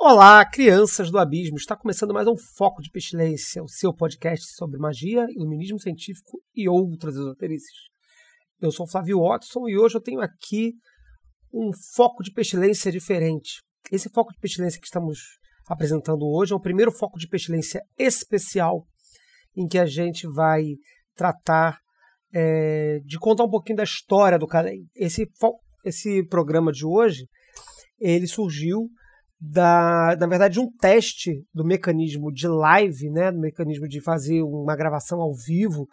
Olá, crianças do abismo! Está começando mais um Foco de Pestilência, o seu podcast sobre magia, iluminismo científico e outras esoterices. Eu sou Flávio Watson e hoje eu tenho aqui um foco de pestilência diferente. Esse foco de pestilência que estamos apresentando hoje é o primeiro foco de pestilência especial em que a gente vai tratar é, de contar um pouquinho da história do Kalei. Esse, esse programa de hoje ele surgiu da, na verdade, um teste do mecanismo de live, né, do mecanismo de fazer uma gravação ao vivo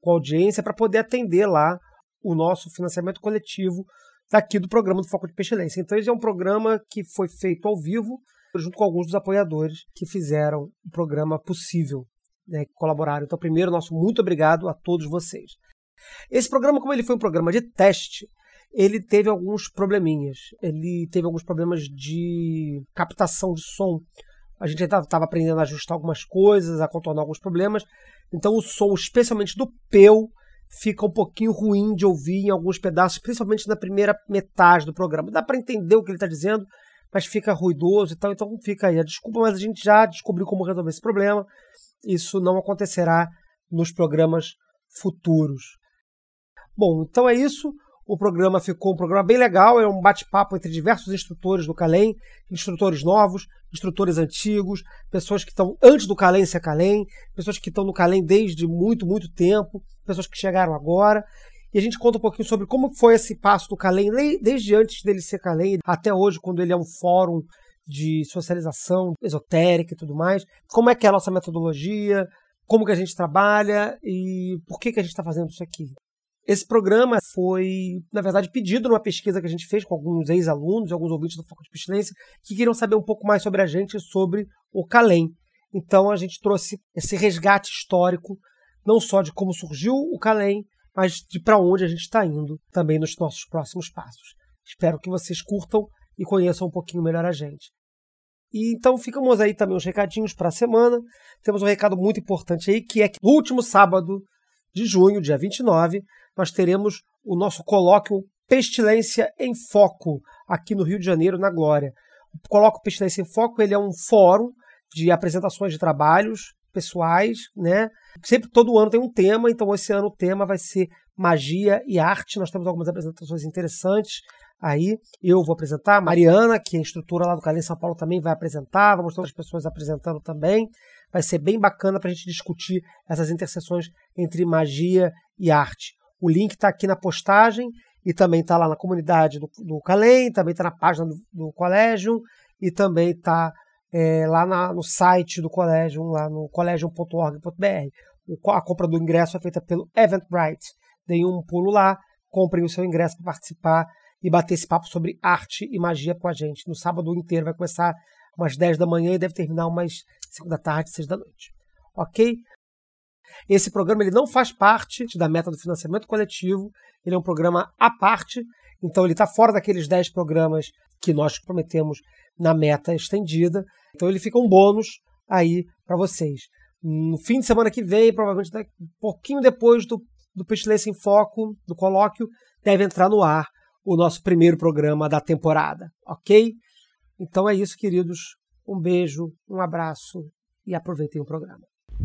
com audiência para poder atender lá o nosso financiamento coletivo daqui do programa do Foco de Pestilência. Então, esse é um programa que foi feito ao vivo junto com alguns dos apoiadores que fizeram o programa possível, né, que colaboraram. Então, primeiro, nosso muito obrigado a todos vocês. Esse programa, como ele foi um programa de teste, ele teve alguns probleminhas. Ele teve alguns problemas de captação de som. A gente estava aprendendo a ajustar algumas coisas, a contornar alguns problemas. Então o som, especialmente do Peu, fica um pouquinho ruim de ouvir em alguns pedaços, principalmente na primeira metade do programa. Dá para entender o que ele está dizendo, mas fica ruidoso e tal. Então fica aí a desculpa, mas a gente já descobriu como resolver esse problema. Isso não acontecerá nos programas futuros. Bom, então é isso. O programa ficou um programa bem legal, é um bate-papo entre diversos instrutores do Calem, instrutores novos, instrutores antigos, pessoas que estão antes do Calem ser Calem, pessoas que estão no Calem desde muito, muito tempo, pessoas que chegaram agora. E a gente conta um pouquinho sobre como foi esse passo do Calem, desde antes dele ser Calem até hoje, quando ele é um fórum de socialização esotérica e tudo mais. Como é que é a nossa metodologia, como que a gente trabalha e por que, que a gente está fazendo isso aqui. Esse programa foi, na verdade, pedido numa pesquisa que a gente fez com alguns ex-alunos, alguns ouvintes do Foco de Pestilência, que queriam saber um pouco mais sobre a gente, sobre o Calem. Então a gente trouxe esse resgate histórico, não só de como surgiu o Calem, mas de para onde a gente está indo também nos nossos próximos passos. Espero que vocês curtam e conheçam um pouquinho melhor a gente. E então ficamos aí também os recadinhos para a semana. Temos um recado muito importante aí, que é que no último sábado de junho, dia 29, nós teremos o nosso colóquio Pestilência em Foco, aqui no Rio de Janeiro, na Glória. O colóquio Pestilência em Foco ele é um fórum de apresentações de trabalhos pessoais, né? Sempre todo ano tem um tema, então esse ano o tema vai ser magia e arte. Nós temos algumas apresentações interessantes aí. Eu vou apresentar, Mariana, que é instrutora lá do Calem São Paulo, também vai apresentar. Vamos ter outras pessoas apresentando também. Vai ser bem bacana para a gente discutir essas interseções entre magia e arte. O link está aqui na postagem e também está lá na comunidade do, do Calem, também está na página do, do, colégio e também está é, lá na, no site do colégio, lá no colégio.org.br. A compra do ingresso é feita pelo Eventbrite. Deem um pulo lá, comprem o seu ingresso para participar e bater esse papo sobre arte e magia com a gente. No sábado inteiro vai começar umas 10 da manhã e deve terminar umas 5 da tarde, 6 da noite. Ok? Esse programa ele não faz parte da meta do financiamento coletivo, ele é um programa à parte, então ele está fora daqueles 10 programas que nós prometemos na meta estendida. Então ele fica um bônus aí para vocês. No fim de semana que vem, provavelmente um pouquinho depois do, do Pestilência em Foco, do colóquio, deve entrar no ar o nosso primeiro programa da temporada, ok? Então é isso, queridos. Um beijo, um abraço e aproveitem o programa.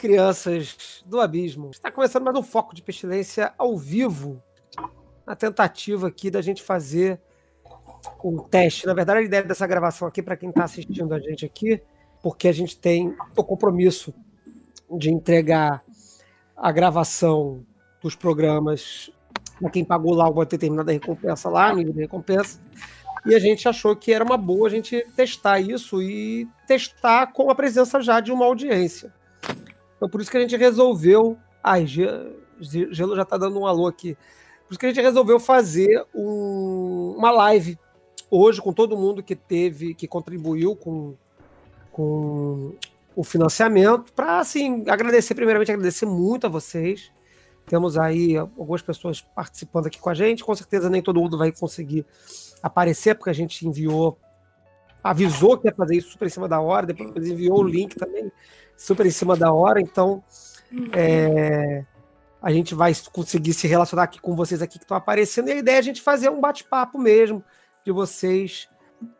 Crianças do abismo. Está começando mais um foco de pestilência ao vivo. A tentativa aqui da gente fazer um teste. Na verdade, a ideia dessa gravação aqui, para quem está assistindo a gente aqui, porque a gente tem o compromisso de entregar a gravação dos programas para quem pagou lá uma determinada recompensa lá, nível de recompensa. E a gente achou que era uma boa a gente testar isso e testar com a presença já de uma audiência. Então por isso que a gente resolveu. Ai, Gelo já tá dando um alô aqui. Por isso que a gente resolveu fazer um, uma live hoje com todo mundo que teve, que contribuiu com, com o financiamento, para assim, agradecer, primeiramente, agradecer muito a vocês. Temos aí algumas pessoas participando aqui com a gente. Com certeza nem todo mundo vai conseguir aparecer, porque a gente enviou, avisou que ia fazer isso super em cima da hora, depois enviou o link também super em cima da hora, então é, a gente vai conseguir se relacionar aqui com vocês aqui que estão aparecendo, e a ideia é a gente fazer um bate-papo mesmo, de vocês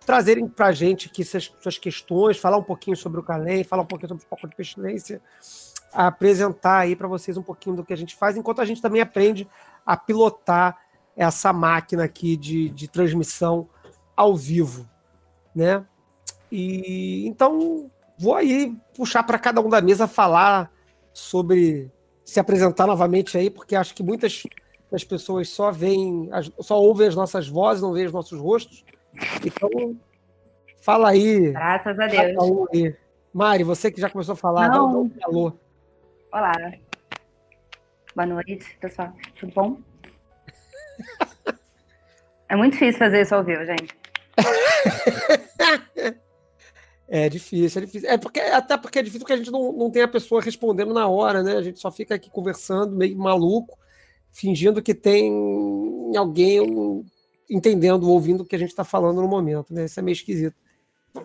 trazerem para a gente aqui suas, suas, questões, falar um pouquinho sobre o Calem, falar um pouquinho sobre o foco de pestilência, apresentar aí para vocês um pouquinho do que a gente faz, enquanto a gente também aprende a pilotar essa máquina aqui de, de transmissão ao vivo, né? E então vou aí puxar para cada um da mesa falar sobre se apresentar novamente aí, porque acho que muitas das pessoas só veem, só ouvem as nossas vozes, não veem os nossos rostos. Então, fala aí. Graças a Deus. Um Mari, você que já começou a falar, não. dá um alô. Olá. Boa noite, pessoal. Tudo bom? é muito difícil fazer isso ao vivo, gente. É difícil, é difícil. É porque, até porque é difícil porque a gente não, não tem a pessoa respondendo na hora, né? A gente só fica aqui conversando, meio maluco, fingindo que tem alguém entendendo, ouvindo o que a gente está falando no momento, né? Isso é meio esquisito.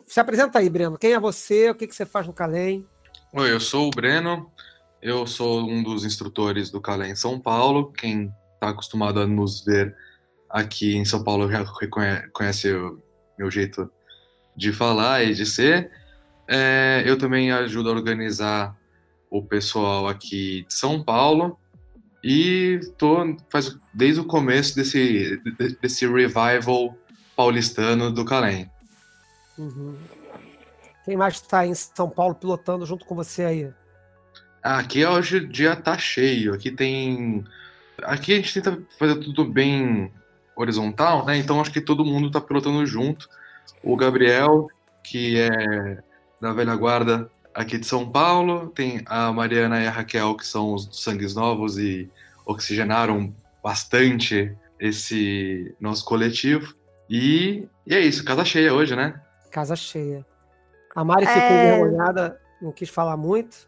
Se apresenta aí, Breno. Quem é você? O que, que você faz no Calem? Oi, eu sou o Breno. Eu sou um dos instrutores do Calem em São Paulo. Quem está acostumado a nos ver aqui em São Paulo já conhece o meu jeito de falar e de ser. É, eu também ajudo a organizar o pessoal aqui de São Paulo e tô faz, desde o começo desse, desse revival paulistano do Calém. Uhum. Quem mais está em São Paulo pilotando junto com você aí? Aqui hoje o dia tá cheio. Aqui tem. Aqui a gente tenta fazer tudo bem horizontal, né? Então acho que todo mundo tá pilotando junto o Gabriel, que é da velha guarda aqui de São Paulo, tem a Mariana e a Raquel, que são os sangues novos e oxigenaram bastante esse nosso coletivo. E, e é isso, casa cheia hoje, né? Casa cheia. A Mari ficou é... envergonhada, não quis falar muito.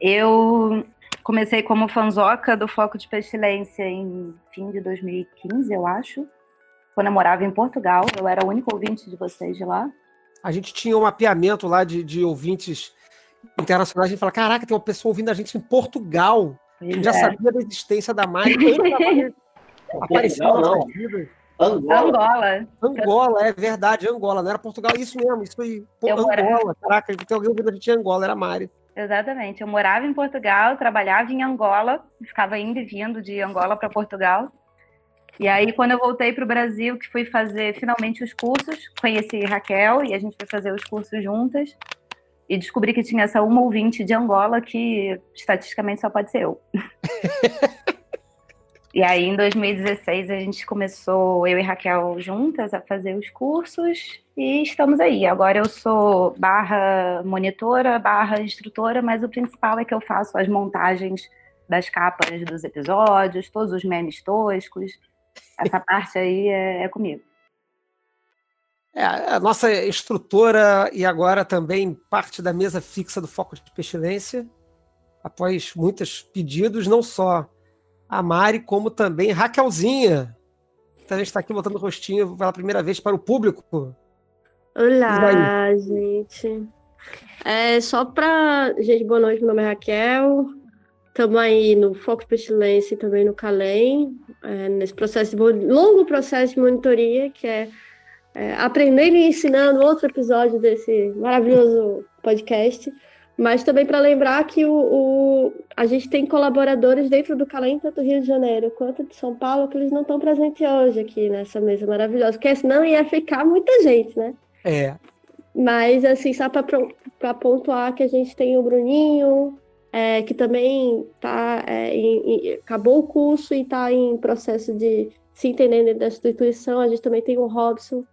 Eu comecei como fanzoca do Foco de Pestilência em fim de 2015, eu acho quando eu morava em Portugal. Eu era o único ouvinte de vocês de lá. A gente tinha um mapeamento lá de, de ouvintes internacionais. A gente fala: caraca, tem uma pessoa ouvindo a gente em Portugal. Pois a gente é. já sabia da existência da Mari. apareceu não, não. Angola. Angola. Angola, é verdade, Angola. Não era Portugal, isso mesmo. Isso foi Pô, Angola. Morava... Caraca, tem alguém ouvindo a gente em Angola, era a Mari. Exatamente. Eu morava em Portugal, trabalhava em Angola, ficava indo e vindo de Angola para Portugal. E aí, quando eu voltei para o Brasil, que fui fazer finalmente os cursos, conheci Raquel e a gente foi fazer os cursos juntas. E descobri que tinha essa uma ouvinte de Angola que estatisticamente só pode ser eu. e aí, em 2016, a gente começou, eu e Raquel juntas, a fazer os cursos e estamos aí. Agora eu sou barra monitora, barra instrutora, mas o principal é que eu faço as montagens das capas dos episódios, todos os memes toscos essa parte aí é, é comigo. É, a nossa instrutora e agora também parte da mesa fixa do Foco de Pestilência, após muitos pedidos, não só a Mari, como também Raquelzinha, que também está aqui botando o rostinho pela primeira vez para o público. Olá, gente. É, só para. Gente, boa noite, meu nome é Raquel. Estamos aí no Foco de Pestilência e também no Calem é, nesse processo de, longo processo de monitoria, que é, é aprendendo e ensinando outro episódio desse maravilhoso podcast. Mas também para lembrar que o, o, a gente tem colaboradores dentro do Calém, tanto do Rio de Janeiro quanto de São Paulo, que eles não estão presentes hoje aqui nessa mesa maravilhosa, porque senão ia ficar muita gente, né? É. Mas, assim, só para pontuar que a gente tem o Bruninho, é, que também tá, é, em, em, acabou o curso e está em processo de se entender dentro da instituição. A gente também tem o Robson,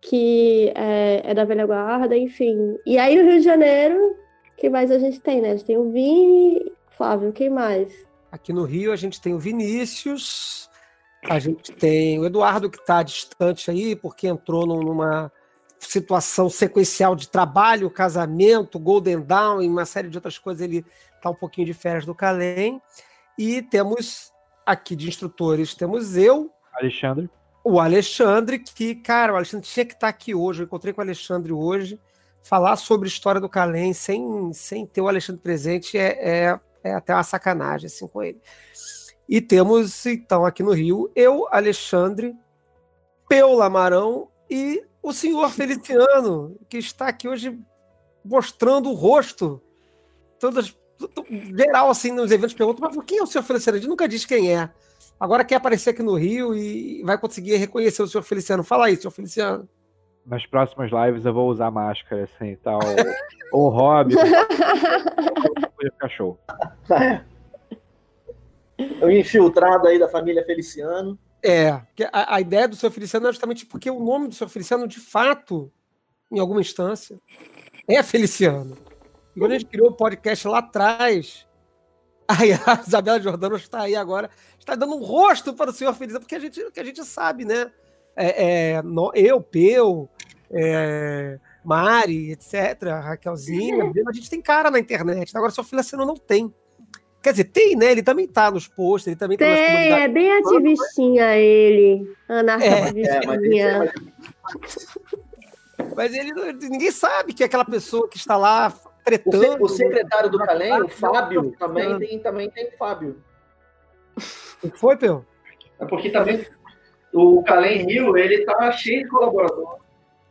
que é, é da velha guarda, enfim. E aí no Rio de Janeiro, que mais a gente tem, né? A gente tem o Vini, Flávio, quem mais? Aqui no Rio a gente tem o Vinícius, a gente tem o Eduardo que está distante aí, porque entrou numa situação sequencial de trabalho, casamento, Golden Dawn e uma série de outras coisas. Ele está um pouquinho de férias do Calém. E temos aqui de instrutores, temos eu. Alexandre o Alexandre, que, cara, o Alexandre tinha que estar aqui hoje. Eu encontrei com o Alexandre hoje. Falar sobre a história do Calém sem, sem ter o Alexandre presente é, é, é até uma sacanagem assim, com ele. E temos, então, aqui no Rio, eu, Alexandre, Peu Lamarão e o senhor Feliciano, que está aqui hoje mostrando o rosto. Todas, geral, assim, nos eventos perguntam, mas quem é o senhor Feliciano? A gente nunca diz quem é. Agora quer aparecer aqui no Rio e vai conseguir reconhecer o senhor Feliciano. Fala aí, senhor Feliciano. Nas próximas lives eu vou usar máscara, assim, tal. Ou hobby. cachorro. É o infiltrado aí da família Feliciano. É, a, a ideia do senhor Feliciano é justamente porque o nome do senhor Feliciano, de fato, em alguma instância, é Feliciano. Quando a gente criou o podcast lá atrás, Aí a Isabela Jordano está aí agora, está dando um rosto para o senhor Felizão, porque a gente, que a gente sabe, né? É, é, eu, Peu, é, Mari, etc., Raquelzinha, a gente tem cara na internet. Agora, o senhor Feliciano não tem. Quer dizer, tem, né? Ele também tá nos posts, ele também tem, tá nas comunidades. É bem ativistinha ele. Anarcoativistinha. É, é, mas, mas ele, ninguém sabe que é aquela pessoa que está lá tretando. O, secretário do Calém, o Fábio, também tem, também tem Fábio. O que foi, Pel? É porque também o Calém Rio, ele tá cheio de colaborador.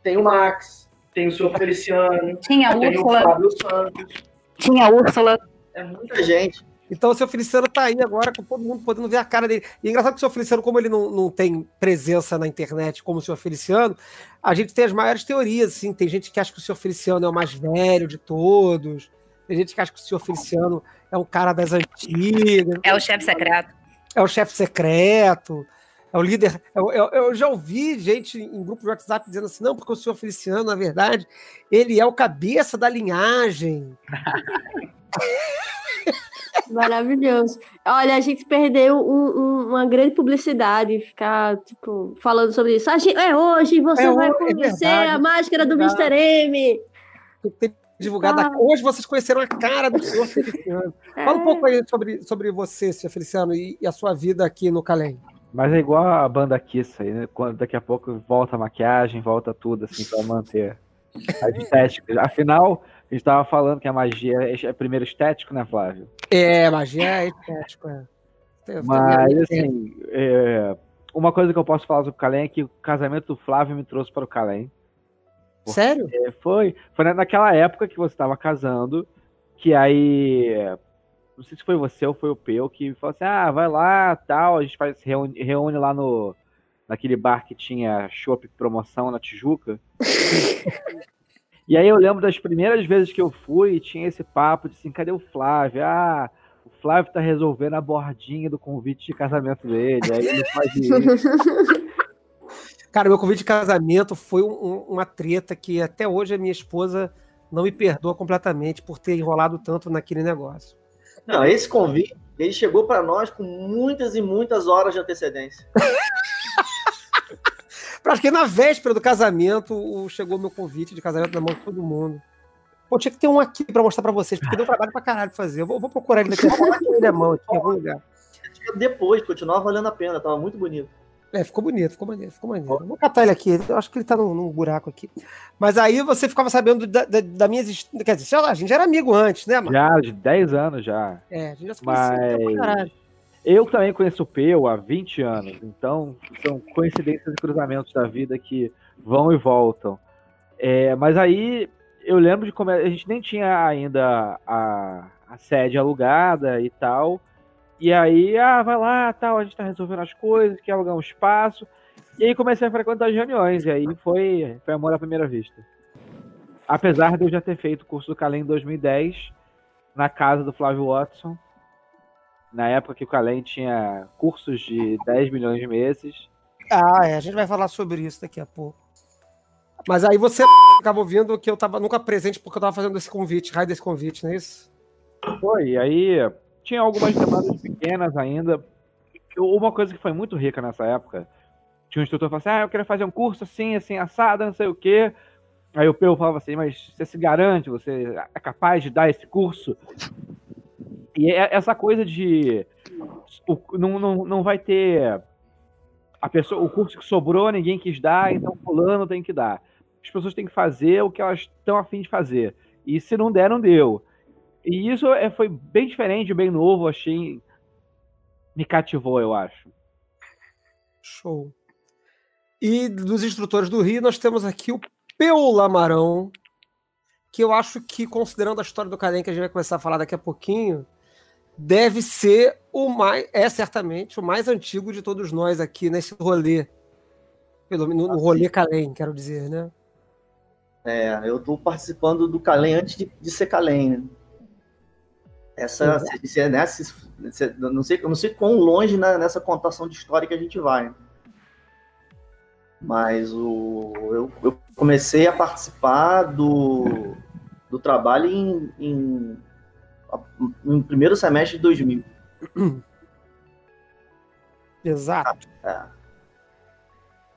Tem o Max, tem o senhor Feliciano, Tinha tem Úrsula. o Fábio Santos. Tinha a Úrsula. É muita gente. Então o seu Feliciano tá aí agora com todo mundo podendo ver a cara dele. E é engraçado que o seu Feliciano, como ele não, não tem presença na internet como o senhor Feliciano, a gente tem as maiores teorias, assim. Tem gente que acha que o senhor Feliciano é o mais velho de todos. Tem gente que acha que o senhor Feliciano é um cara das antigas. É o chefe secreto. É o chefe secreto. É o líder. Eu, eu, eu, já ouvi gente em grupo de WhatsApp dizendo assim: não, porque o senhor Feliciano, na verdade, ele é o cabeça da linhagem. Maravilhoso. Olha, a gente perdeu um, um, uma grande publicidade, ficar, tipo, falando sobre isso. Gente, é hoje, você é vai conhecer é a máscara do Mr. M. Tem divulgado. Ah. Hoje vocês conheceram a cara do senhor Feliciano. É. Fala um pouco aí sobre, sobre você, senhor Feliciano, e, e a sua vida aqui no Calém. Mas é igual a banda Kiss aí, né? Quando daqui a pouco volta a maquiagem, volta tudo, assim, pra manter a estética. Afinal, a gente tava falando que a magia é, é primeiro estético, né, Flávio? É, magia é estético, é. Mas, assim, é, uma coisa que eu posso falar sobre o Calém é que o casamento do Flávio me trouxe para o Calém. Sério? Foi, foi naquela época que você estava casando, que aí. Não sei se foi você ou foi o Peu que falou assim: ah, vai lá, tal, a gente faz, reúne, reúne lá no. Naquele bar que tinha shopping promoção na Tijuca. E aí eu lembro das primeiras vezes que eu fui e tinha esse papo de assim, cadê o Flávio? Ah, o Flávio tá resolvendo a bordinha do convite de casamento dele. Aí ele faz isso. Cara, meu convite de casamento foi um, uma treta que até hoje a minha esposa não me perdoa completamente por ter enrolado tanto naquele negócio. Não, esse convite, ele chegou para nós com muitas e muitas horas de antecedência. Acho que na véspera do casamento chegou meu convite de casamento na mão de todo mundo. Pô, tinha que ter um aqui pra mostrar pra vocês, porque deu trabalho pra caralho fazer. Eu vou, vou procurar ele daqui. Eu vou ele na mão aqui em algum lugar. Depois, continuava valendo a pena, tava muito bonito. É, ficou bonito, ficou maneiro, ficou maneiro. Vou catar ele aqui, eu acho que ele tá num, num buraco aqui. Mas aí você ficava sabendo da, da, da minha existência. Quer dizer, lá, a gente já era amigo antes, né, mano? Já, de 10 anos já. É, a gente já se conhecia Mas... Eu também conheço o Peu há 20 anos, então são coincidências e cruzamentos da vida que vão e voltam. É, mas aí eu lembro de como a gente nem tinha ainda a, a sede alugada e tal. E aí, ah, vai lá, tal, a gente tá resolvendo as coisas, quer alugar um espaço. E aí comecei a frequentar as reuniões, e aí foi, foi amor à primeira vista. Apesar de eu já ter feito o curso do Calem em 2010, na casa do Flávio Watson, na época que o Calem tinha cursos de 10 milhões de meses. Ah, é, a gente vai falar sobre isso daqui a pouco. Mas aí você acabou vendo que eu tava nunca presente porque eu tava fazendo esse convite, raio desse convite, não é isso? Foi, aí tinha algumas demandas pequenas ainda. Uma coisa que foi muito rica nessa época, tinha um instrutor que falou assim, ah, eu quero fazer um curso assim, assim, assado, não sei o quê. Aí o Peu falava assim, mas você se garante, você é capaz de dar esse curso? E é essa coisa de não, não, não vai ter a pessoa, o curso que sobrou, ninguém quis dar, então fulano tem que dar. As pessoas têm que fazer o que elas estão afim de fazer. E se não der, não deu. E isso é, foi bem diferente, bem novo, achei. Me cativou, eu acho. Show. E dos instrutores do Rio, nós temos aqui o Peu Lamarão, que eu acho que, considerando a história do Karen, que a gente vai começar a falar daqui a pouquinho, deve ser o mais, é certamente o mais antigo de todos nós aqui nesse rolê. Pelo, no, no rolê Calem, quero dizer, né? É, eu estou participando do Calem antes de, de ser Calem, né? Essa, se, é, né, se, se, não sei, não sei quão longe na, nessa contação de história que a gente vai. Mas o, eu, eu comecei a participar do, do trabalho em, em, no primeiro semestre de 2000. Exato. É.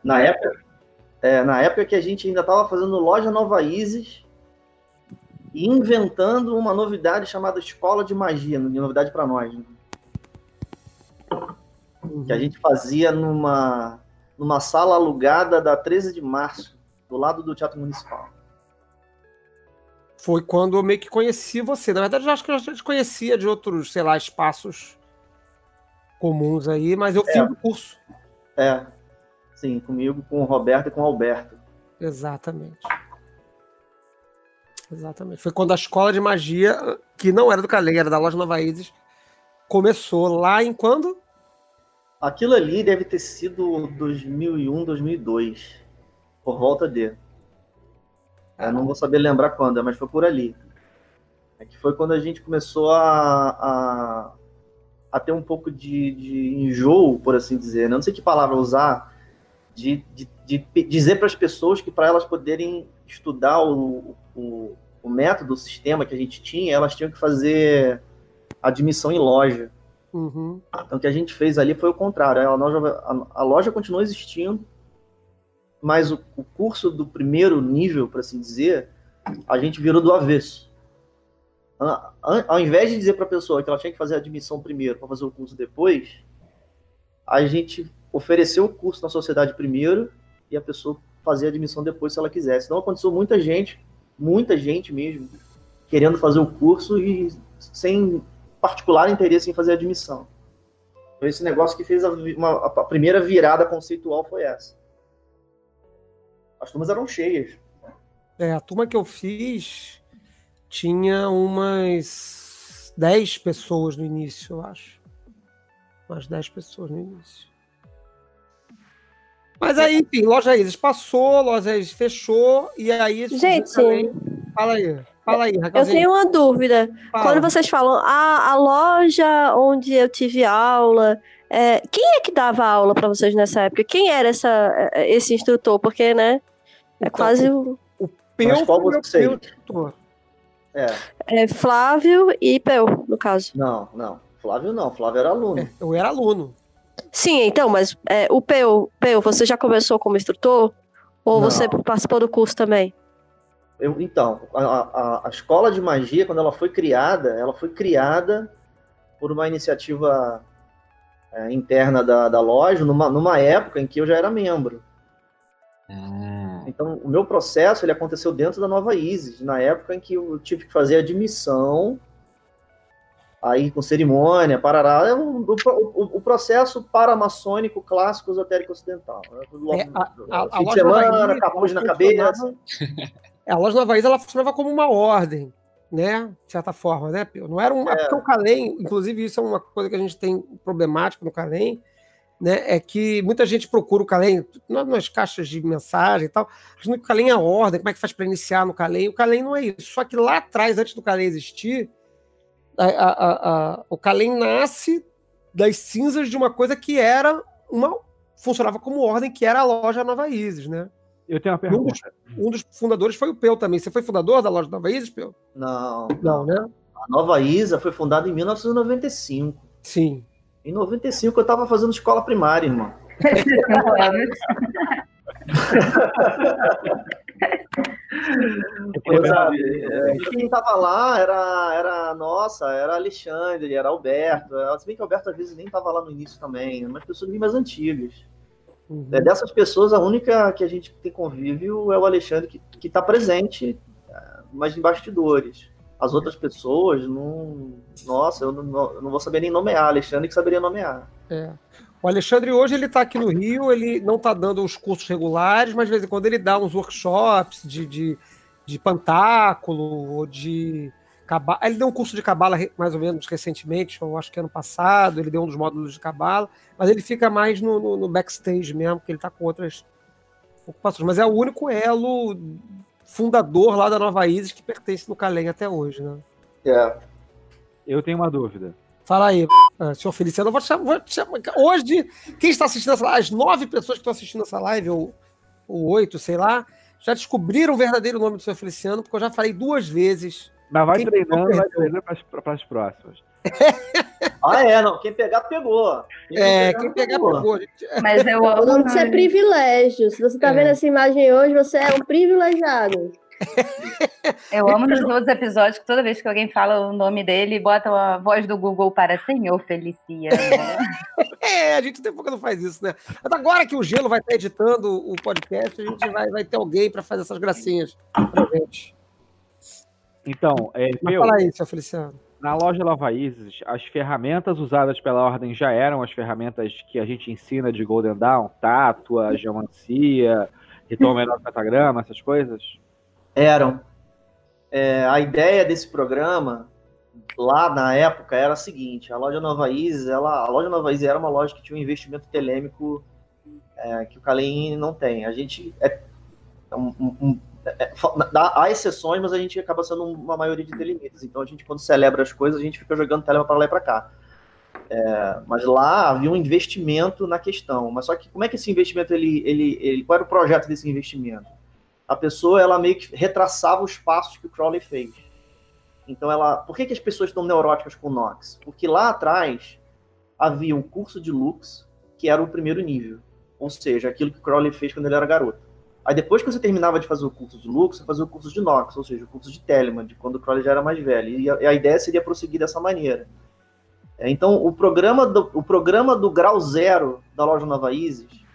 Na época, é, na época que a gente ainda estava fazendo loja Nova Isis e inventando uma novidade chamada Escola de Magia, de novidade para nós. Né? Uhum. Que a gente fazia numa, numa sala alugada da 13 de março, do lado do Teatro Municipal. Foi quando eu meio que conheci você. Na verdade, eu acho que eu já te conhecia de outros, sei lá, espaços comuns aí, mas eu é. fiz o curso. É. Sim, comigo, com o Roberto e com o Alberto. Exatamente. Exatamente. Foi quando a escola de magia, que não era do Calém, era da loja Nova Isis, começou lá em quando? Aquilo ali deve ter sido 2001, 2002, por volta de. Eu não vou saber lembrar quando, mas foi por ali. É que foi quando a gente começou a, a, a ter um pouco de, de enjoo, por assim dizer. Né? Não sei que palavra usar, de, de, de dizer para as pessoas que para elas poderem estudar o, o, o método, o sistema que a gente tinha, elas tinham que fazer admissão em loja. Uhum. Então, o que a gente fez ali foi o contrário. A loja, a, a loja continuou existindo, mas o, o, curso do primeiro nível, para assim dizer, a gente virou do avesso. Ao invés de dizer para a pessoa que ela tinha que fazer a admissão primeiro para fazer o curso depois, a gente ofereceu o curso na sociedade primeiro e a pessoa fazer a admissão depois se ela quisesse. Então aconteceu muita gente, muita gente mesmo, querendo fazer o curso e sem particular interesse em fazer a admissão. Então, esse negócio que fez a, uma, a primeira virada conceitual foi essa. As turmas eram cheias. É, a turma que eu fiz tinha umas 10 pessoas no início, eu acho. Umas 10 pessoas no início. Mas aí, enfim, Loja Isis passou, Loja Isis fechou, e aí. Gente, fala aí. Fala aí, Eu tenho uma dúvida. Fala. Quando vocês falam, ah, a loja onde eu tive aula, é, quem é que dava aula para vocês nessa época? Quem era essa, esse instrutor? Porque, né? É então, quase o. O Peu qual você instrutor. É. é. Flávio e Peu, no caso. Não, não. Flávio não. Flávio era aluno. É, eu era aluno. Sim, então, mas é, o Peu, Peu, você já começou como instrutor? Ou não. você participou do curso também? Eu, então, a, a, a, escola de magia, quando ela foi criada, ela foi criada por uma iniciativa é, interna da, da loja, numa, numa época em que eu já era membro. Hum. Então, o meu processo ele aconteceu dentro da Nova Isis, na época em que eu tive que fazer admissão, aí com cerimônia, parará, é o, o, o processo paramaçônico clássico esotérico ocidental. Né? É, a, a, fim de semana, capuz na cabeça. a loja Nova Isa ela funcionava como uma ordem, né? De certa forma, né? Não era um. É. Porque o Calem, inclusive, isso é uma coisa que a gente tem problemático no Calem, né? É que muita gente procura o Calem nas caixas de mensagem e tal, achando que o Calem é a ordem, como é que faz para iniciar no Calem? O Calem não é isso. Só que lá atrás, antes do Calem existir, a, a, a, o Calem nasce das cinzas de uma coisa que era uma. funcionava como ordem, que era a loja Nova Isis, né? Eu tenho uma pergunta. Um dos, um dos, fundadores foi o Peu também. Você foi fundador da loja Nova Isis, Peu? Não. Não, né? A Nova Isa foi fundada em 1995. Sim. Em 95 eu estava fazendo escola primária, irmão. É, quem estava lá era, era, nossa, era Alexandre, era Alberto. Se bem que Alberto às vezes nem estava lá no início também, mas pessoas bem mais antigas. Uhum. É, dessas pessoas, a única que a gente tem convívio é o Alexandre, que está presente, é, mas em bastidores. As outras pessoas, não. Nossa, eu não, não vou saber nem nomear. Alexandre que saberia nomear. É. O Alexandre hoje ele está aqui no Rio, ele não está dando os cursos regulares, mas de vez em quando ele dá uns workshops de, de, de pantáculo ou de cabala. Ele deu um curso de cabala mais ou menos recentemente, eu acho que ano passado, ele deu um dos módulos de cabala, mas ele fica mais no, no, no backstage mesmo, porque ele está com outras ocupações. Mas é o único elo fundador lá da Nova Isis que pertence no Calém até hoje, né? É. Eu tenho uma dúvida. Fala aí, uh, senhor Feliciano. Eu vou te chamar, vou te chamar. Hoje, quem está assistindo essa live, as nove pessoas que estão assistindo essa live, ou, ou oito, sei lá, já descobriram o verdadeiro nome do senhor Feliciano, porque eu já falei duas vezes mas vai quem treinando, vai treinando para as próximas. Ah, é, não. Quem pegar, pegou. Quem é, pegar, quem pegar, pegou. pegou. Mas eu amo. Isso é privilégio. Se você está é. vendo essa imagem hoje, você é um privilegiado. Eu amo nos outros episódios que toda vez que alguém fala o nome dele, bota a voz do Google para Senhor Feliciano. é, a gente tem pouco não faz isso, né? Mas agora que o Gelo vai estar editando o podcast, a gente vai, vai ter alguém para fazer essas gracinhas pra gente. Então, é, Mas meu, fala aí, seu Feliciano. Na loja Isis, as ferramentas usadas pela ordem já eram as ferramentas que a gente ensina de Golden Dawn, tátua, geomancia, ritual menor pentagrama, essas coisas? Eram. É, a ideia desse programa lá na época era a seguinte: a loja Nova Isis, ela, a loja Nova Isis era uma loja que tinha um investimento telêmico é, que o Kalein não tem. A gente é um, um, é, há exceções, mas a gente acaba sendo uma maioria de delimitas. Então a gente, quando celebra as coisas, a gente fica jogando telema para lá e para cá. É, mas lá havia um investimento na questão. Mas só que como é que esse investimento ele, ele, ele qual era o projeto desse investimento? A pessoa ela meio que retraçava os passos que o Crowley fez. Então ela, por que, que as pessoas estão neuróticas com o Knox? Porque lá atrás havia um curso de Lux que era o primeiro nível, ou seja, aquilo que o Crowley fez quando ele era garoto. Aí depois que você terminava de fazer o curso de Lux, você fazia o curso de Nox, ou seja, o curso de Telemann, de quando o Crowley já era mais velho. E a, a ideia seria prosseguir dessa maneira. É, então, o programa, do, o programa do grau zero da loja Nova Isis,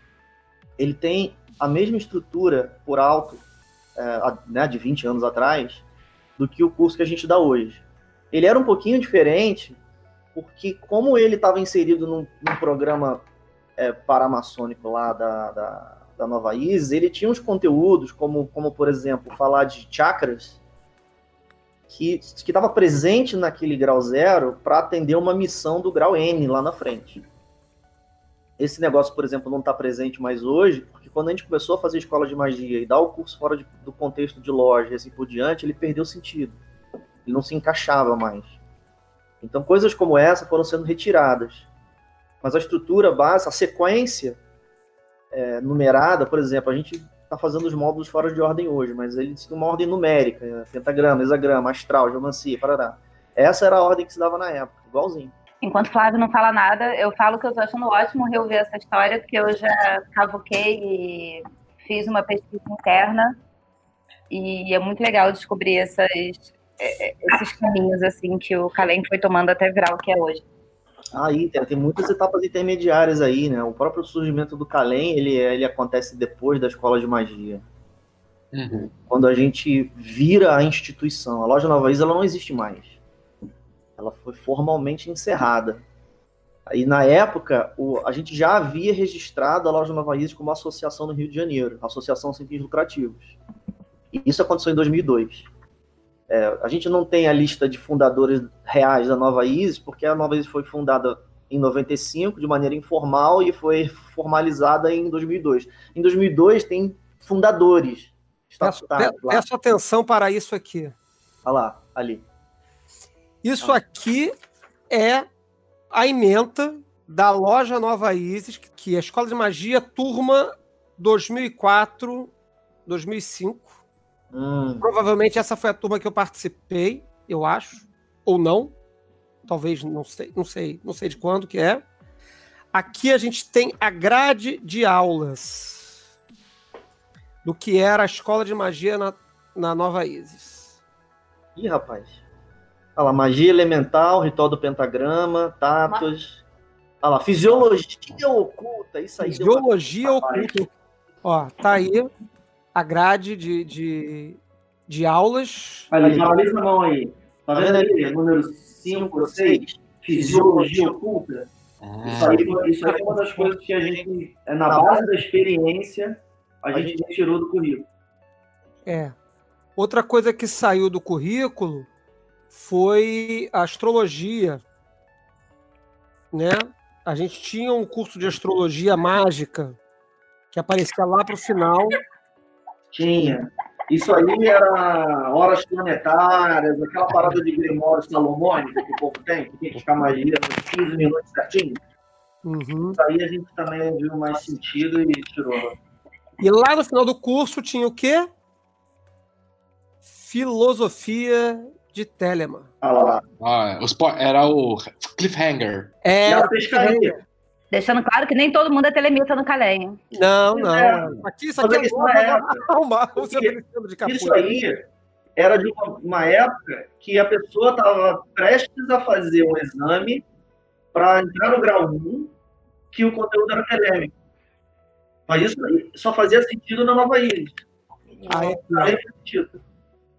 ele tem a mesma estrutura por alto, é, né, de 20 anos atrás, do que o curso que a gente dá hoje. Ele era um pouquinho diferente, porque como ele estava inserido num, num programa é, paramaçônico lá da, da da Nova Isis, ele tinha uns conteúdos, como, como por exemplo, falar de chakras, que estava presente naquele grau zero para atender uma missão do grau N lá na frente. Esse negócio, por exemplo, não está presente mais hoje, porque quando a gente começou a fazer escola de magia e dar o curso fora de, do contexto de loja e assim por diante, ele perdeu sentido. Ele não se encaixava mais. Então, coisas como essa foram sendo retiradas. Mas a estrutura básica, a sequência é, numerada, por exemplo, a gente está fazendo os módulos fora de ordem hoje, mas eles têm uma ordem numérica, pentagrama, hexagrama, astral, geomancia, parará. Essa era a ordem que se dava na época, igualzinho. Enquanto o Flávio não fala nada, eu falo que eu estou achando ótimo reouvir essa história, porque eu já cavuquei e fiz uma pesquisa interna e é muito legal descobrir essas, é, é, esses caminhos assim que o Calem foi tomando até virar o que é hoje. Aí tem, tem muitas etapas intermediárias aí, né? O próprio surgimento do Kalem, ele, ele acontece depois da escola de magia. Uhum. Quando a gente vira a instituição. A loja Nova Isa ela não existe mais. Ela foi formalmente encerrada. Aí na época, o, a gente já havia registrado a loja Nova Isa como associação no Rio de Janeiro, Associação Sem Fins Lucrativos. Isso aconteceu em 2002. É, a gente não tem a lista de fundadores reais da Nova ISIS, porque a Nova ISIS foi fundada em 95 de maneira informal e foi formalizada em 2002. Em 2002 tem fundadores Peço, peço atenção para isso aqui. Olha lá, ali. Isso aqui é a ementa da loja Nova Isis, que é a Escola de Magia Turma 2004, 2005. Hum. Provavelmente essa foi a turma que eu participei, eu acho, ou não. Talvez, não sei, não sei, não sei de quando que é. Aqui a gente tem a grade de aulas do que era a escola de magia na, na Nova Isis. Ih, rapaz. Olha lá, magia elemental, ritual do pentagrama, tatos. Olha lá, fisiologia oculta, isso aí. Fisiologia oculta. Ó, tá aí a grade de, de, de aulas. Ali, analisa na mão aí. Tá vendo ali? Número 5 ou 6? Fisiologia oculta. Ah. Isso, aí, isso aí é uma das coisas que a gente, é na base da experiência, a gente tirou do currículo. É. Outra coisa que saiu do currículo foi a astrologia, né? A gente tinha um curso de astrologia mágica que aparecia lá para o final. Tinha. Isso aí era horas planetárias, aquela parada de Grimório Salomônico que o povo tem, que tem que ficar magia por 15 minutos certinho. Uhum. Isso aí a gente também viu mais sentido e tirou. E lá no final do curso tinha o quê? Filosofia de Telemann. Ah, lá. Ah, era o Cliffhanger. É, a pescaria. Deixando claro que nem todo mundo é telemita no Calém. Não, não. É. Aqui isso aqui é, é. Isso aí era de uma, uma época que a pessoa estava prestes a fazer um exame para entrar no grau 1, que o conteúdo era telêmico. Mas isso só fazia sentido na Nova Ilha. Ah, é.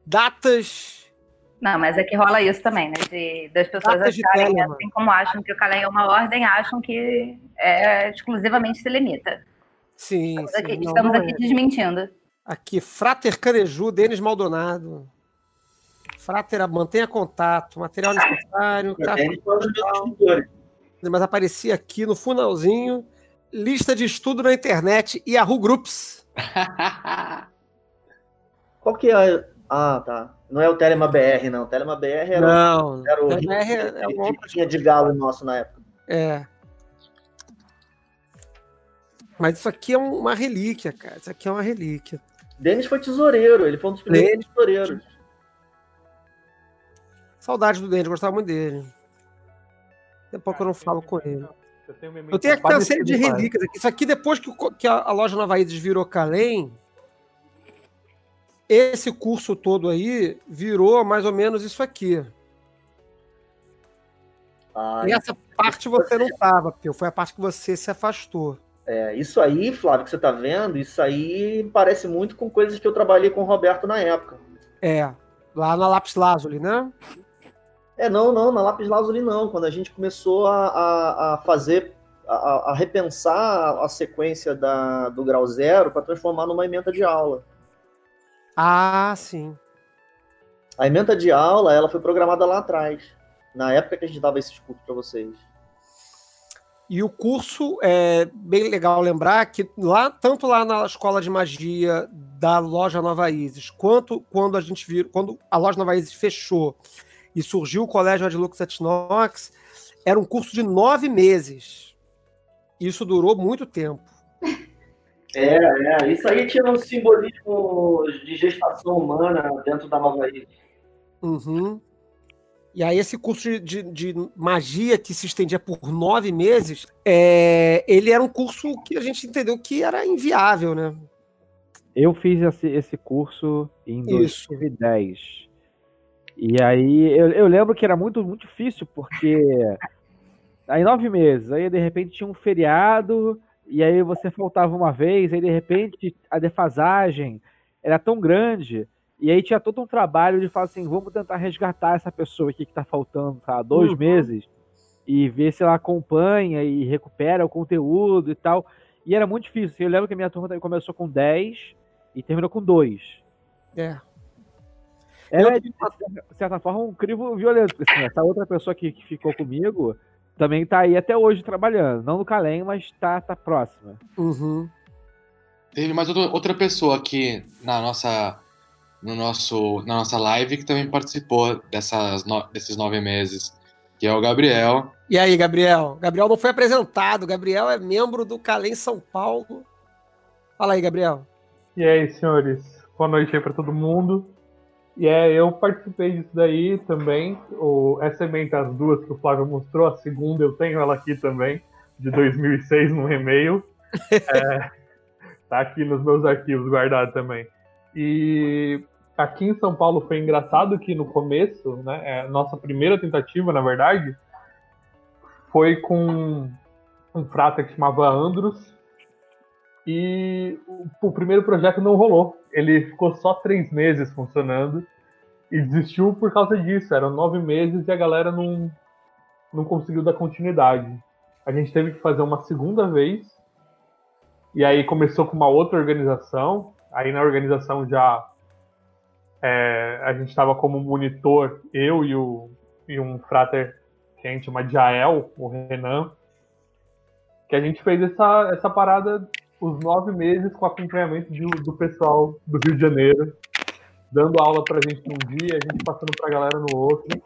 Datas não, mas é que rola isso também, né? De, das pessoas Datas acharem, assim como acham que o Calém é uma ordem, acham que é exclusivamente se limita. Sim, estamos sim, aqui, não, estamos não aqui é. desmentindo. Aqui, Frater Careju, Denis Maldonado. Frater, mantenha contato, material necessário. Mas aparecia aqui no finalzinho, lista de estudo na internet, Yahoo Groups. Qual que é ah, tá. Não é o Telema BR, não. O Telema BR era, não, era o BR é, é um que tinha de galo nosso na época. É. Mas isso aqui é uma relíquia, cara. Isso aqui é uma relíquia. Denis foi tesoureiro, ele foi um dos primeiros Denis. tesoureiros. Saudade do Denis, gostava muito dele. Tem pouco eu não falo com ele. Eu tenho aqui uma série de relíquias aqui. Isso aqui, depois que, que a, loja Nova Ides virou Calém, esse curso todo aí virou mais ou menos isso aqui. Ah, e essa parte você não estava, porque foi a parte que você se afastou. É, isso aí, Flávio, que você está vendo, isso aí parece muito com coisas que eu trabalhei com o Roberto na época. É, lá na Lápis Lazuli, né? É, não, não, na Lápis Lazuli não. Quando a gente começou a, a, a fazer, a, a, repensar a sequência da, do grau zero para transformar numa emenda de aula. Ah, sim. A emenda de aula, ela foi programada lá atrás, na época que a gente dava esses cursos para vocês. E o curso é bem legal lembrar que lá, tanto lá na escola de magia da loja Nova Isis, quanto quando a gente viu, quando a loja Nova Isis fechou e surgiu o colégio Adlux Etnox, era um curso de nove meses. Isso durou muito tempo. É, é. Isso aí tinha um simbolismo de gestação humana dentro da Nova Ilha. Uhum. E aí esse curso de, de, magia que se estendia por nove meses, é, ele era um curso que a gente entendeu que era inviável, né? Eu fiz esse, esse curso em Isso. 2010. E aí eu, eu lembro que era muito, muito difícil, porque aí nove meses, aí de repente tinha um feriado, e aí você faltava uma vez, aí de repente a defasagem era tão grande, e aí tinha todo um trabalho de falar assim, vamos tentar resgatar essa pessoa aqui que tá faltando, tá, dois uhum. meses, e ver se ela acompanha e recupera o conteúdo e tal. E era muito difícil. Eu lembro que a minha turma começou com 10 e terminou com 2. É. É, de certa forma, um crivo violento, assim, essa outra pessoa que, que ficou comigo também tá aí até hoje trabalhando. Não no Calem, mas tá, tá próxima. Uhum. Teve mais outra, outra pessoa aqui na nossa, no nosso, na nossa live que também participou dessas no, desses nove meses, que é o Gabriel. E aí, Gabriel? Gabriel não foi apresentado. Gabriel é membro do Calem São Paulo. Fala aí, Gabriel. E aí, senhores? Boa noite aí pra todo mundo. E é, eu participei disso daí também. O, essa emenda, as duas que o Flávio mostrou, a segunda eu tenho ela aqui também, de 2006, no e-mail. É, tá aqui nos meus arquivos guardado também. E aqui em São Paulo foi engraçado que no começo, né, é, nossa primeira tentativa, na verdade, foi com um frata que chamava Andros. E o, primeiro projeto não rolou ele ficou só três meses funcionando e desistiu por causa disso. Eram nove meses e a galera não, não conseguiu dar continuidade. A gente teve que fazer uma segunda vez e aí começou com uma outra organização. Aí na organização já é, a gente estava como monitor, eu e, o, e um frater que a gente chama de Jael, o Renan, que a gente fez essa, essa parada os nove meses com acompanhamento de, do pessoal do Rio de Janeiro, dando aula pra gente num dia, a gente passando pra galera no outro.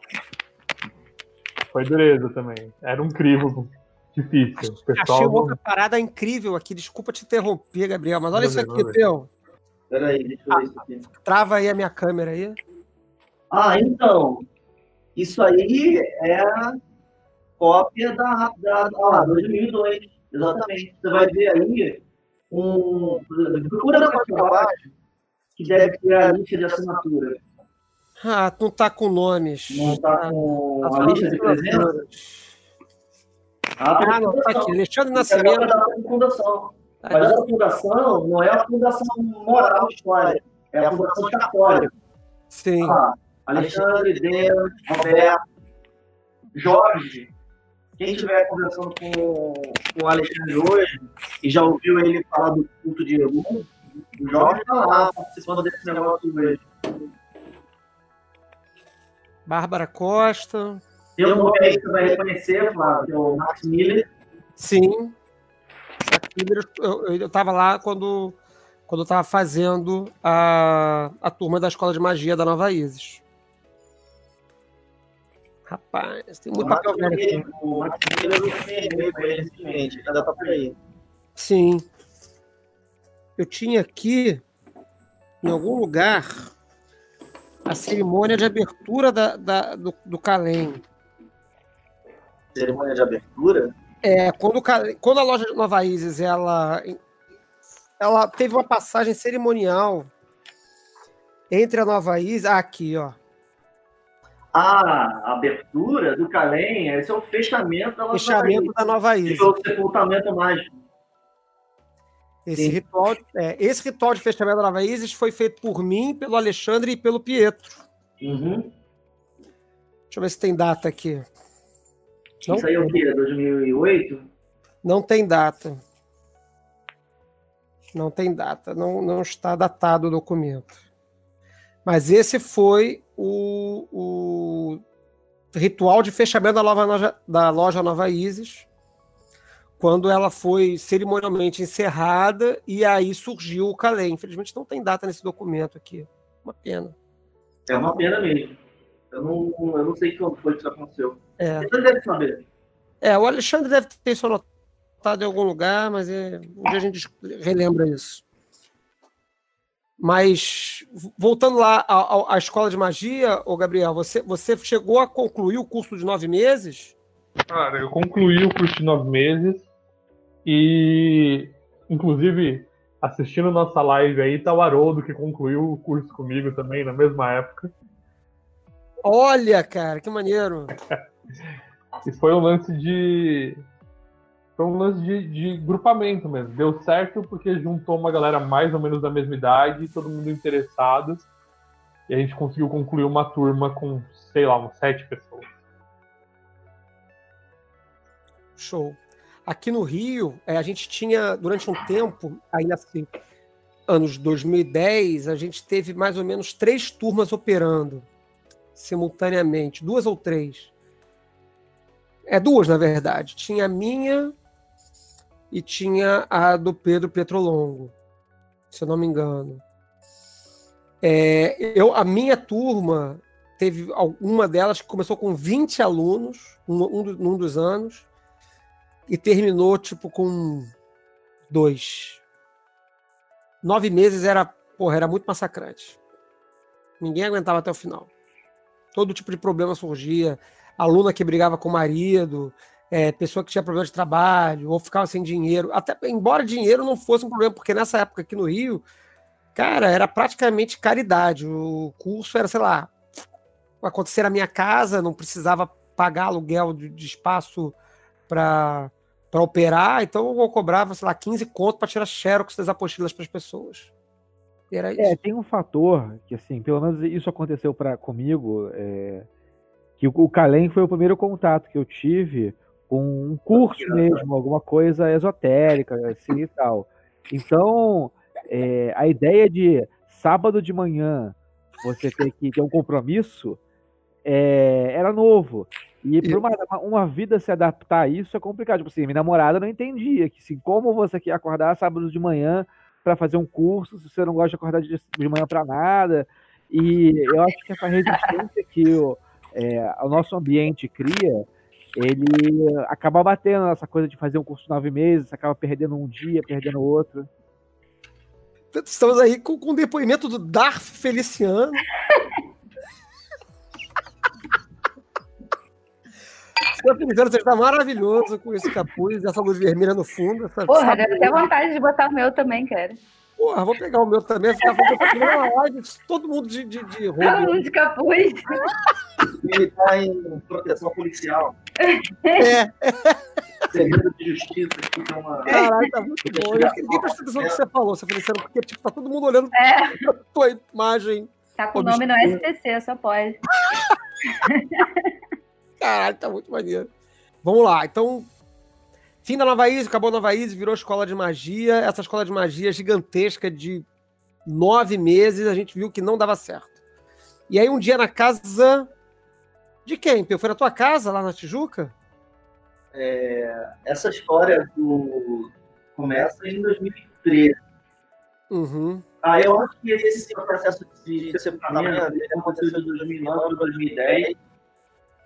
Foi dureza também. Era um crivo difícil. O pessoal Achei outra parada incrível aqui. Desculpa te interromper, Gabriel, mas olha isso aqui, Theo. Peraí, deixa eu ver isso aqui. Trava aí a minha câmera aí. Ah, então. Isso aí é cópia da, da, da 2002. Exatamente. Você vai ver aí um. Procura na parte de baixo, que deve ter a lista de assinatura. Ah, não está com nomes. Não está com a lista de presença? Ah, não, está aqui. Alexandre Nascimento. Da fundação. Mas a fundação não é a fundação moral história, é a fundação católica. Sim. Ah, Alexandre, Deus, Roberto, Jorge, quem estiver conversando com, com o Alexandre hoje e já ouviu ele falar do culto de Elu, o Jorge está lá participando desse negócio hoje. Bárbara Costa. Tem um nome aí que você vai reconhecer, Flávio, que é o Max Miller. Sim. Eu estava lá quando quando eu estava fazendo a, a turma da Escola de Magia da Nova Isis. Rapaz, tem aqui. O Max Miller eu ele recentemente, ainda tá por aí. Sim. Eu tinha aqui, em algum lugar, a cerimônia de abertura da, da do, do Calem. Cerimônia de abertura? É, quando, quando a loja de Nova Isis, ela, ela teve uma passagem cerimonial entre a Nova Isis... Ah, aqui, ó. A abertura do Calem, esse é o fechamento da Nova Fechamento Isis. da Nova Isis. o sepultamento mágico. Esse ritual, é, esse ritual de fechamento da Nova Isis foi feito por mim, pelo Alexandre e pelo Pietro. Uhum. Deixa eu ver se tem data aqui. Não Isso aí é o quê? 2008? Não tem data. Não tem data. Não, não está datado o documento. Mas esse foi o, o ritual de fechamento da, loja, da loja Nova Isis, quando ela foi cerimonialmente encerrada e aí surgiu o Calé. Infelizmente não tem data nesse documento aqui. Uma pena. É uma pena mesmo. Eu não, eu não sei quando foi que isso aconteceu. É. Você deve saber. É, o Alexandre deve ter isso anotado em algum lugar, mas é, um dia a gente relembra isso. Mas, voltando lá à, à, escola de magia, ô Gabriel, você, você chegou a concluir o curso de nove meses? Cara, eu concluí o curso de nove meses e, inclusive, assistindo nossa live aí, tá o Haroldo, que concluiu o curso comigo também, na mesma época. Olha, cara, que maneiro! Isso foi um lance de foi um lance de, de grupamento mesmo. Deu certo porque juntou uma galera mais ou menos da mesma idade, todo mundo interessado. E a gente conseguiu concluir uma turma com, sei lá, umas sete pessoas. Show. Aqui no Rio, é, a gente tinha, durante um tempo, ainda assim, anos 2010, a gente teve mais ou menos três turmas operando simultaneamente, duas ou três. É duas, na verdade. Tinha a minha e tinha a do Pedro Petrolongo, se eu não me engano. É, eu, a minha turma teve uma delas que começou com 20 alunos, um, um, um dos anos, e terminou tipo com dois. Nove meses era, porra, era muito massacrante. Ninguém aguentava até o final. Todo tipo de problema surgia. Aluna que brigava com o marido, é, pessoa que tinha problema de trabalho, ou ficava sem dinheiro. Até embora dinheiro não fosse um problema, porque nessa época aqui no Rio, Cara, era praticamente caridade. O curso era, sei lá, acontecer na minha casa, não precisava pagar aluguel de, de espaço para operar, então eu cobrava, sei lá, 15 conto para tirar xerox das apostilas para as pessoas. E era é, isso. É, tem um fator que, assim, pelo menos isso aconteceu para comigo, é, que o, o Calem foi o primeiro contato que eu tive um curso mesmo, alguma coisa esotérica, assim e tal. Então, é, a ideia de sábado de manhã você ter que ter um compromisso é, era novo. E para uma, uma vida se adaptar a isso é complicado. Tipo assim, minha namorada não entendia que assim, como você quer acordar sábado de manhã para fazer um curso, se você não gosta de acordar de, de manhã para nada. E eu acho que essa resistência que o, é, o nosso ambiente cria, ele acaba batendo nessa coisa de fazer um curso de nove meses, acaba perdendo um dia, perdendo outro. Estamos aí com, com o depoimento do Darth Feliciano. Seu Feliciano, você está maravilhoso com esse capuz, essa luz vermelha no fundo. Essa, Porra, deve ter vontade de botar o meu também, cara. Porra, vou pegar o meu também, ficar fazendo live, todo mundo de, de, de roupa. Todo mundo de capuz. Ele está em proteção policial. É. Segredo de justiça. Que é uma... Caralho, tá muito bom. Eu ninguém prestou atenção no que você falou, você Feliciano, porque tipo, tá todo mundo olhando é. pra tua imagem. Tá com o nome no SPC, só pode. Caralho, tá muito maneiro. Vamos lá, então Fim da Nova Isa, acabou a Nova Isa, virou escola de magia. Essa escola de magia gigantesca de nove meses, a gente viu que não dava certo. E aí um dia na casa de quem? Foi na tua casa, lá na Tijuca? É, essa história do... começa em 2013. Uhum. Ah, eu acho que esse processo de separamento aconteceu de 2009 a 2010,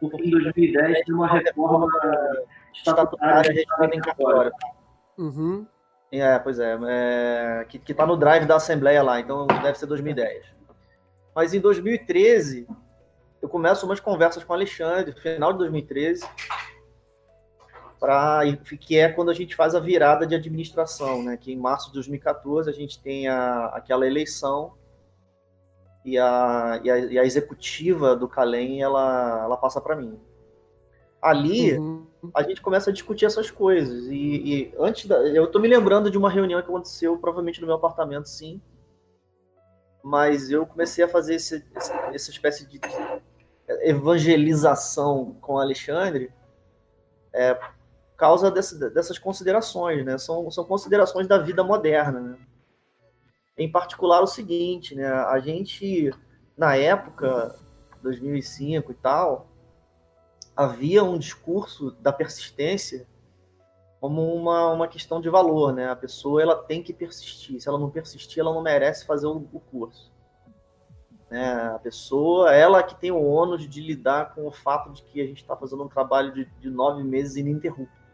porque em 2010 tem uma reforma estatutária cartório. Uhum. É, pois é, é que, que tá no drive da Assembleia lá, então deve ser 2010. Mas em 2013, eu começo umas conversas com o Alexandre, final de 2013, pra, que é quando a gente faz a virada de administração, né? Que em março de 2014 a gente tem a, aquela eleição e a, e a, e a executiva do Calem, ela, ela passa para mim. Ali, uhum. a gente começa a discutir essas coisas. E, e antes da. Eu tô me lembrando de uma reunião que aconteceu, provavelmente no meu apartamento, sim. Mas eu comecei a fazer esse, essa espécie de evangelização com Alexandre é, por causa desse, dessas considerações, né? São, são considerações da vida moderna, né? Em particular o seguinte, né? A gente, na época, 2005 e tal, havia um discurso da persistência como uma, uma questão de valor, né? A pessoa ela tem que persistir. Se ela não persistir, ela não merece fazer o, o curso. Né? A pessoa, ela que tem o ônus de lidar com o fato de que a gente está fazendo um trabalho de, de nove meses ininterrupto.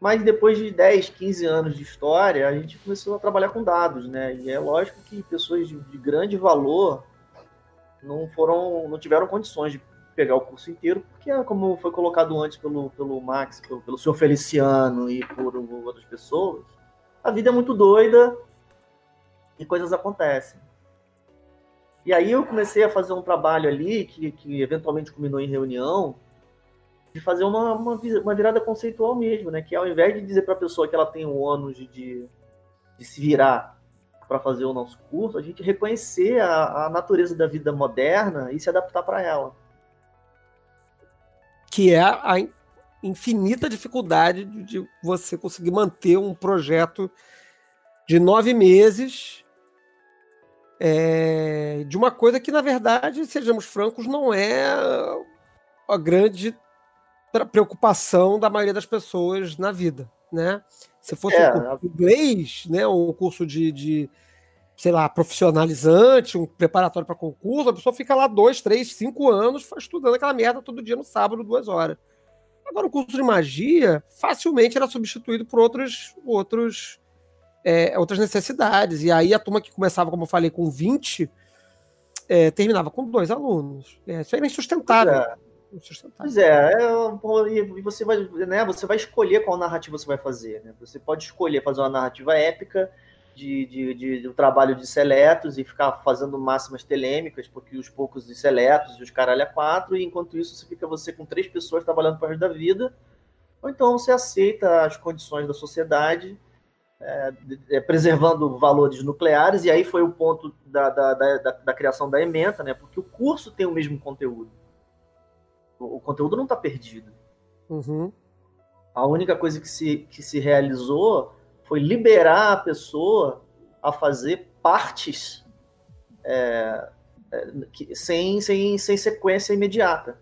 Mas depois de 10, 15 anos de história, a gente começou a trabalhar com dados, né? E é lógico que pessoas de, de grande valor não foram, não tiveram condições de pegar o curso inteiro, porque, é como foi colocado antes pelo, pelo Max, pelo, pelo senhor Feliciano e por outras pessoas, a vida é muito doida e coisas acontecem. E aí eu comecei a fazer um trabalho ali, que, que eventualmente culminou em reunião, de fazer uma, uma, uma virada conceitual mesmo, né? Que ao invés de dizer para a pessoa que ela tem o ônus de, de, de se virar para fazer o nosso curso, a gente reconhecer a, a natureza da vida moderna e se adaptar para ela que é a infinita dificuldade de você conseguir manter um projeto de nove meses é, de uma coisa que, na verdade, sejamos francos, não é a grande preocupação da maioria das pessoas na vida, né? Se fosse é, um curso de inglês, né, um curso de, de, sei lá, profissionalizante, um preparatório para concurso, a pessoa fica lá dois, três, cinco anos estudando aquela merda todo dia no sábado, duas horas. Agora, o curso de magia facilmente era substituído por outros, outros, é, outras necessidades. E aí a turma que começava, como eu falei, com 20, é, terminava com dois alunos. É, isso era insustentável. É. Pois é, é, e você vai, né, você vai escolher qual narrativa você vai fazer. Né? Você pode escolher fazer uma narrativa épica de, de, de, de um trabalho de seletos e ficar fazendo máximas telêmicas, porque os poucos de seletos e os caralho a quatro, e enquanto isso você fica você com três pessoas trabalhando para o resto da vida, ou então você aceita as condições da sociedade, é, é, preservando valores nucleares, e aí foi o ponto da, da, da, da criação da ementa, né? porque o curso tem o mesmo conteúdo o, conteúdo não está perdido. Uhum. A única coisa que se, que se realizou foi liberar a pessoa a fazer partes é, é, que, sem, sem, sem sequência imediata.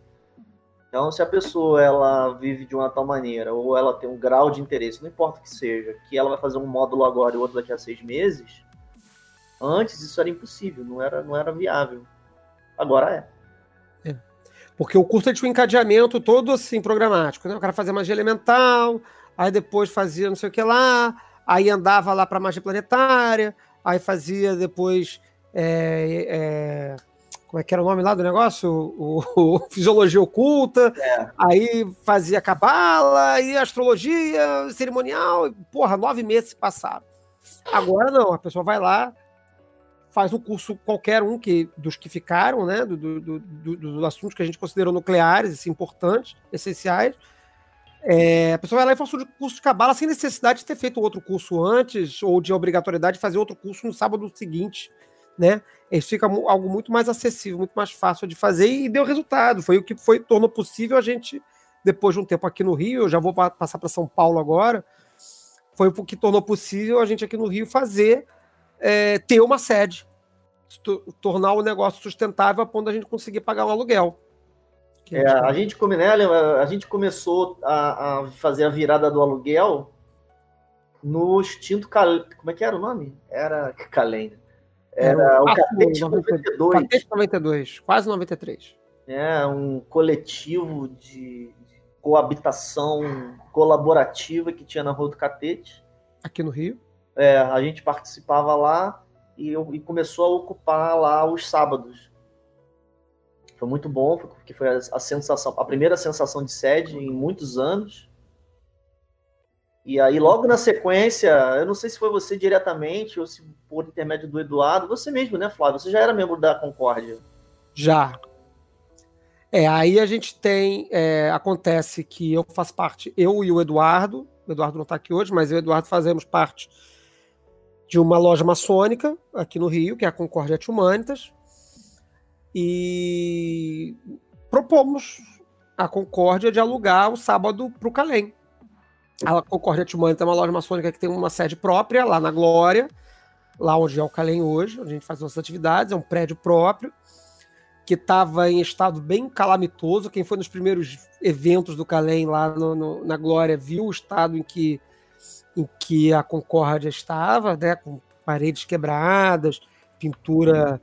Então, se a pessoa ela vive de uma tal maneira, ou ela tem um grau de interesse, não importa o que seja, que ela vai fazer um módulo agora e outro daqui a seis meses, antes isso era impossível, não era, não era viável. Agora é. Porque o curso tinha um encadeamento todo assim, programático. Né? O cara fazia magia elemental, aí depois fazia não sei o que lá, aí andava lá para magia planetária, aí fazia depois. É, é, como é que era o nome lá do negócio? O, o, o Fisiologia Oculta, é. aí fazia cabala, e astrologia, cerimonial, e, porra, nove meses se passaram. Agora não, a pessoa vai lá, faz um curso qualquer um que, dos que ficaram, né, do, do, do, dos assuntos que a gente considerou nucleares, assim, importantes, essenciais. É, a pessoa vai lá e faz o curso de cabala sem necessidade de ter feito outro curso antes ou de obrigatoriedade de fazer outro curso no sábado seguinte, né? Ele fica algo muito mais acessível, muito mais fácil de fazer e deu resultado. Foi o que foi tornou possível a gente depois de um tempo aqui no Rio, eu já vou passar para São Paulo agora. Foi o que tornou possível a gente aqui no Rio fazer é, ter uma sede, tornar o negócio sustentável a ponto da gente conseguir pagar um aluguel. É, a, gente né, a gente começou a, a, fazer a virada do aluguel no extinto Cal... Como é que era o nome? Era Calém. Era, o Catete 92. Catete 92, quase 93. É, um coletivo de, coabitação colaborativa que tinha na Rua do Catete. Aqui no Rio. É, a gente participava lá e, eu, e começou a ocupar lá os sábados. Foi muito bom, porque foi a, sensação, a primeira sensação de sede em muitos anos. E aí, logo na sequência, eu não sei se foi você diretamente ou se por intermédio do Eduardo, você mesmo, né, Flávio? Você já era membro da Concórdia? Já. É, aí a gente tem. É, acontece que eu faço parte, eu e o Eduardo, o Eduardo não está aqui hoje, mas eu e o Eduardo fazemos parte de uma loja maçônica aqui no Rio, que é a Concórdia Humanitas, e propomos a Concórdia de alugar o sábado para o Calém. A Concórdia Humanitas é uma loja maçônica que tem uma sede própria lá na Glória, lá onde é o Calém hoje, onde a gente faz nossas atividades, é um prédio próprio, que estava em estado bem calamitoso. Quem foi nos primeiros eventos do Calém lá no, no, na Glória viu o estado em que em que a Concórdia estava, né, com paredes quebradas, pintura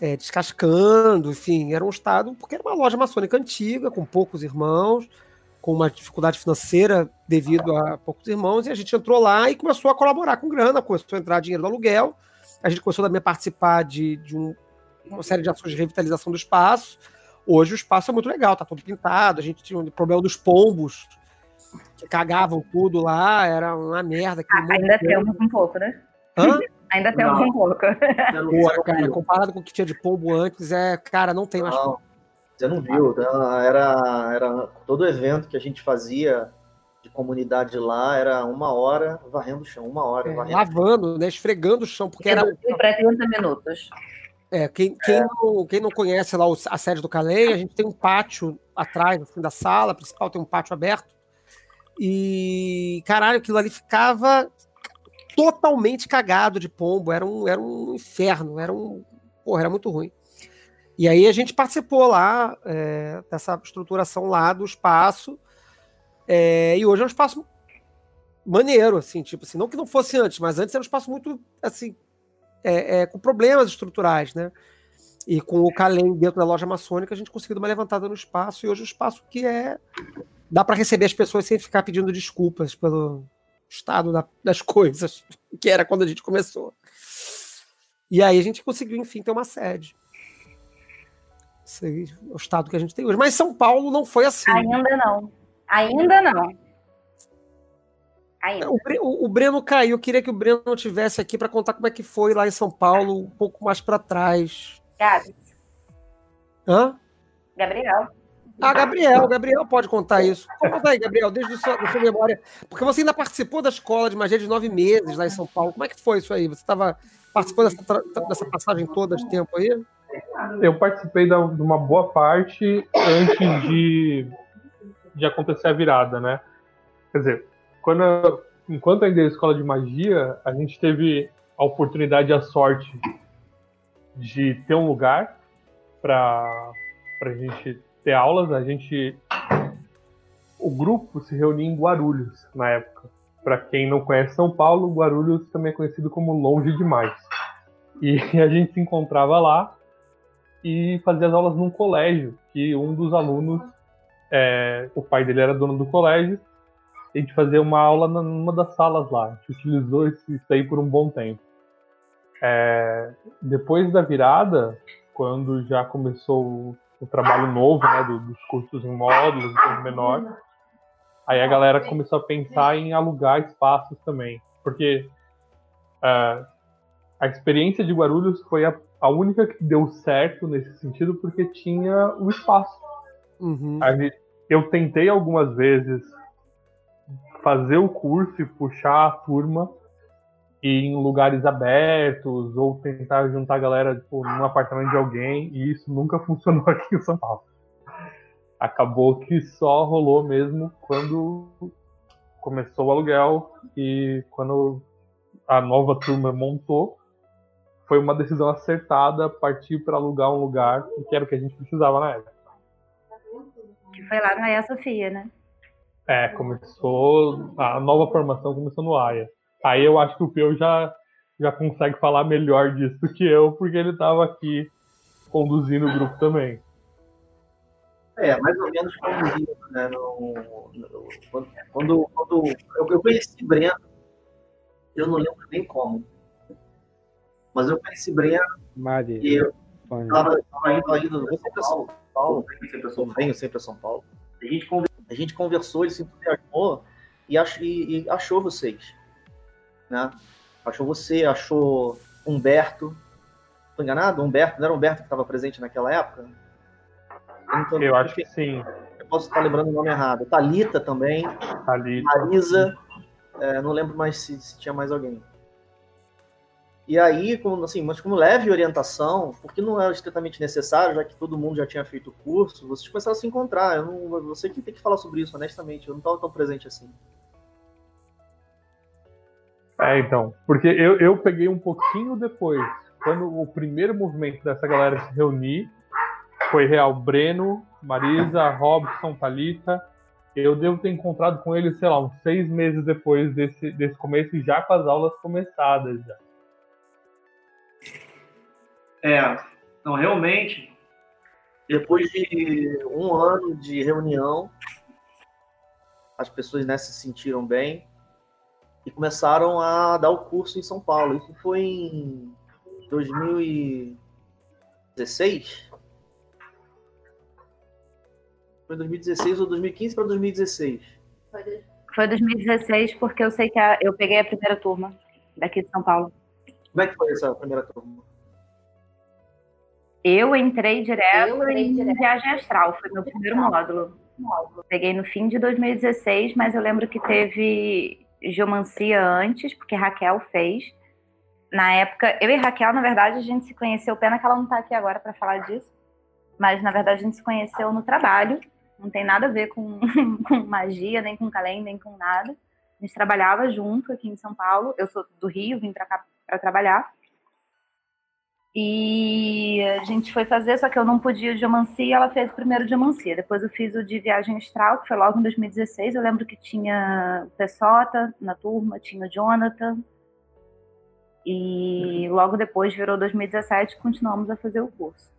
é, descascando, enfim, era um estado, porque era uma loja maçônica antiga, com poucos irmãos, com uma dificuldade financeira devido a poucos irmãos, e a gente entrou lá e começou a colaborar com grana, começou a entrar dinheiro do aluguel, a gente começou também a participar de, de um, uma série de ações de revitalização do espaço. Hoje o espaço é muito legal, tá todo pintado, a gente tinha um problema dos pombos, que cagavam tudo lá, era uma merda. Ah, ainda temos um pouco, né? Hã? Ainda temos não. um pouco. Pô, cara, comparado com o que tinha de pombo antes, é, cara, não tem mais não, Você não viu, né? era, era todo evento que a gente fazia de comunidade lá, era uma hora varrendo o chão, uma hora. É, lavando, né? Esfregando o chão, porque era. Para 30 minutos. É, quem, quem, é. Não, quem não conhece lá a sede do Calei, a gente tem um pátio atrás, no fim da sala principal, tem um pátio aberto e, caralho, aquilo ali ficava totalmente cagado de pombo, era um, era um inferno, era um. Porra, era muito ruim. E aí a gente participou lá é, dessa estruturação lá do espaço. É, e hoje é um espaço maneiro, assim, tipo assim, não que não fosse antes, mas antes era um espaço muito, assim, é, é, com problemas estruturais, né? E com o Calem dentro da loja maçônica, a gente conseguiu dar uma levantada no espaço, e hoje o espaço que é. dá para receber as pessoas sem ficar pedindo desculpas pelo estado da, das coisas, que era quando a gente começou. E aí a gente conseguiu, enfim, ter uma sede. É o estado que a gente tem hoje. Mas São Paulo não foi assim. Ainda não. Ainda não. Ainda. O, o, Breno caiu. Eu queria que o Breno tivesse aqui para contar como é que foi lá em São Paulo, um pouco mais para trás. Gabi. Hã? Gabriel. Ah, Gabriel, Gabriel pode contar isso. Conta aí, Gabriel, desde a sua, sua, memória. Porque você ainda participou da escola de magia de nove meses lá em São Paulo. Como é que foi isso aí? Você estava participando dessa, dessa passagem toda de tempo aí? Eu participei da, de uma boa parte antes de, de acontecer a virada, né? Quer dizer, quando eu, enquanto ainda era escola de magia, a gente teve a oportunidade e a sorte de ter um lugar para a gente ter aulas. A gente. O grupo se reunia em Guarulhos na época. Para quem não conhece São Paulo, Guarulhos também é conhecido como longe demais. E a gente se encontrava lá e fazia as aulas num colégio, que um dos alunos, é, o pai dele era dono do colégio, a gente fazia uma aula numa das salas lá. A gente utilizou isso aí por um bom tempo. É, depois da virada, quando já começou o, trabalho novo, né, do, dos cursos em módulos, em menor, aí a galera começou a pensar em alugar espaços também, porque é, a experiência de Guarulhos foi a, a, única que deu certo nesse sentido, porque tinha o espaço. Uhum. eu tentei algumas vezes fazer o curso e puxar a turma em lugares abertos ou tentar juntar a galera tipo, num apartamento de alguém e isso nunca funcionou aqui em São Paulo. Acabou que só rolou mesmo quando começou o aluguel e quando a nova turma montou, foi uma decisão acertada partir para alugar um lugar que era o que a gente precisava na época. Que foi lá na Aia Sofia, né? É, começou. A nova formação começou no AIA. Aí eu acho que o Peu já, já consegue falar melhor disso do que eu, porque ele estava aqui conduzindo o grupo também. É, mais ou menos conduzindo, né? No, no, quando, quando eu, eu conheci Breno, eu não lembro nem como. Mas eu conheci Breno Mari, e eu estava indo, indo sempre a São Paulo, venho sempre a São Paulo. A gente a gente conversou, ele se entusiasmou e, ach, e, e achou vocês. Né? Achou você, achou Humberto. Estou enganado? Humberto, não era Humberto que estava presente naquela época? Então, eu acho que sim. Eu posso estar lembrando o nome errado. Talita também. Talita. Marisa. É, não lembro mais se, se tinha mais alguém. E aí, como, assim, mas como leve orientação, porque não era estritamente necessário, já que todo mundo já tinha feito o curso, vocês começaram a se encontrar. Eu não, você que tem que falar sobre isso, honestamente. Eu não estava tão presente assim. É, então. Porque eu, eu peguei um pouquinho depois. Quando o primeiro movimento dessa galera se reunir, foi real Breno, Marisa, Robson, Talita. Eu devo ter encontrado com eles, sei lá, uns seis meses depois desse, desse começo, já com as aulas começadas já. É, então realmente, depois de um ano de reunião, as pessoas né, se sentiram bem e começaram a dar o curso em São Paulo. Isso foi em 2016? Foi 2016 ou 2015 para 2016? Foi 2016 porque eu sei que a, eu peguei a primeira turma daqui de São Paulo. Como é que foi essa primeira turma? Eu entrei direto eu entrei em direto. viagem astral, foi meu primeiro módulo. Peguei no fim de 2016, mas eu lembro que teve geomancia antes, porque Raquel fez. Na época, eu e Raquel, na verdade, a gente se conheceu, pena que ela não está aqui agora para falar disso, mas na verdade a gente se conheceu no trabalho, não tem nada a ver com, com magia, nem com calenda, nem com nada. A gente trabalhava junto aqui em São Paulo. Eu sou do Rio, vim para cá para trabalhar. E a gente foi fazer, só que eu não podia o diamancia, ela fez o primeiro diamancia. Depois eu fiz o de viagem astral, que foi logo em 2016. Eu lembro que tinha o Pessota na turma, tinha o Jonathan. E logo depois virou 2017 e continuamos a fazer o curso.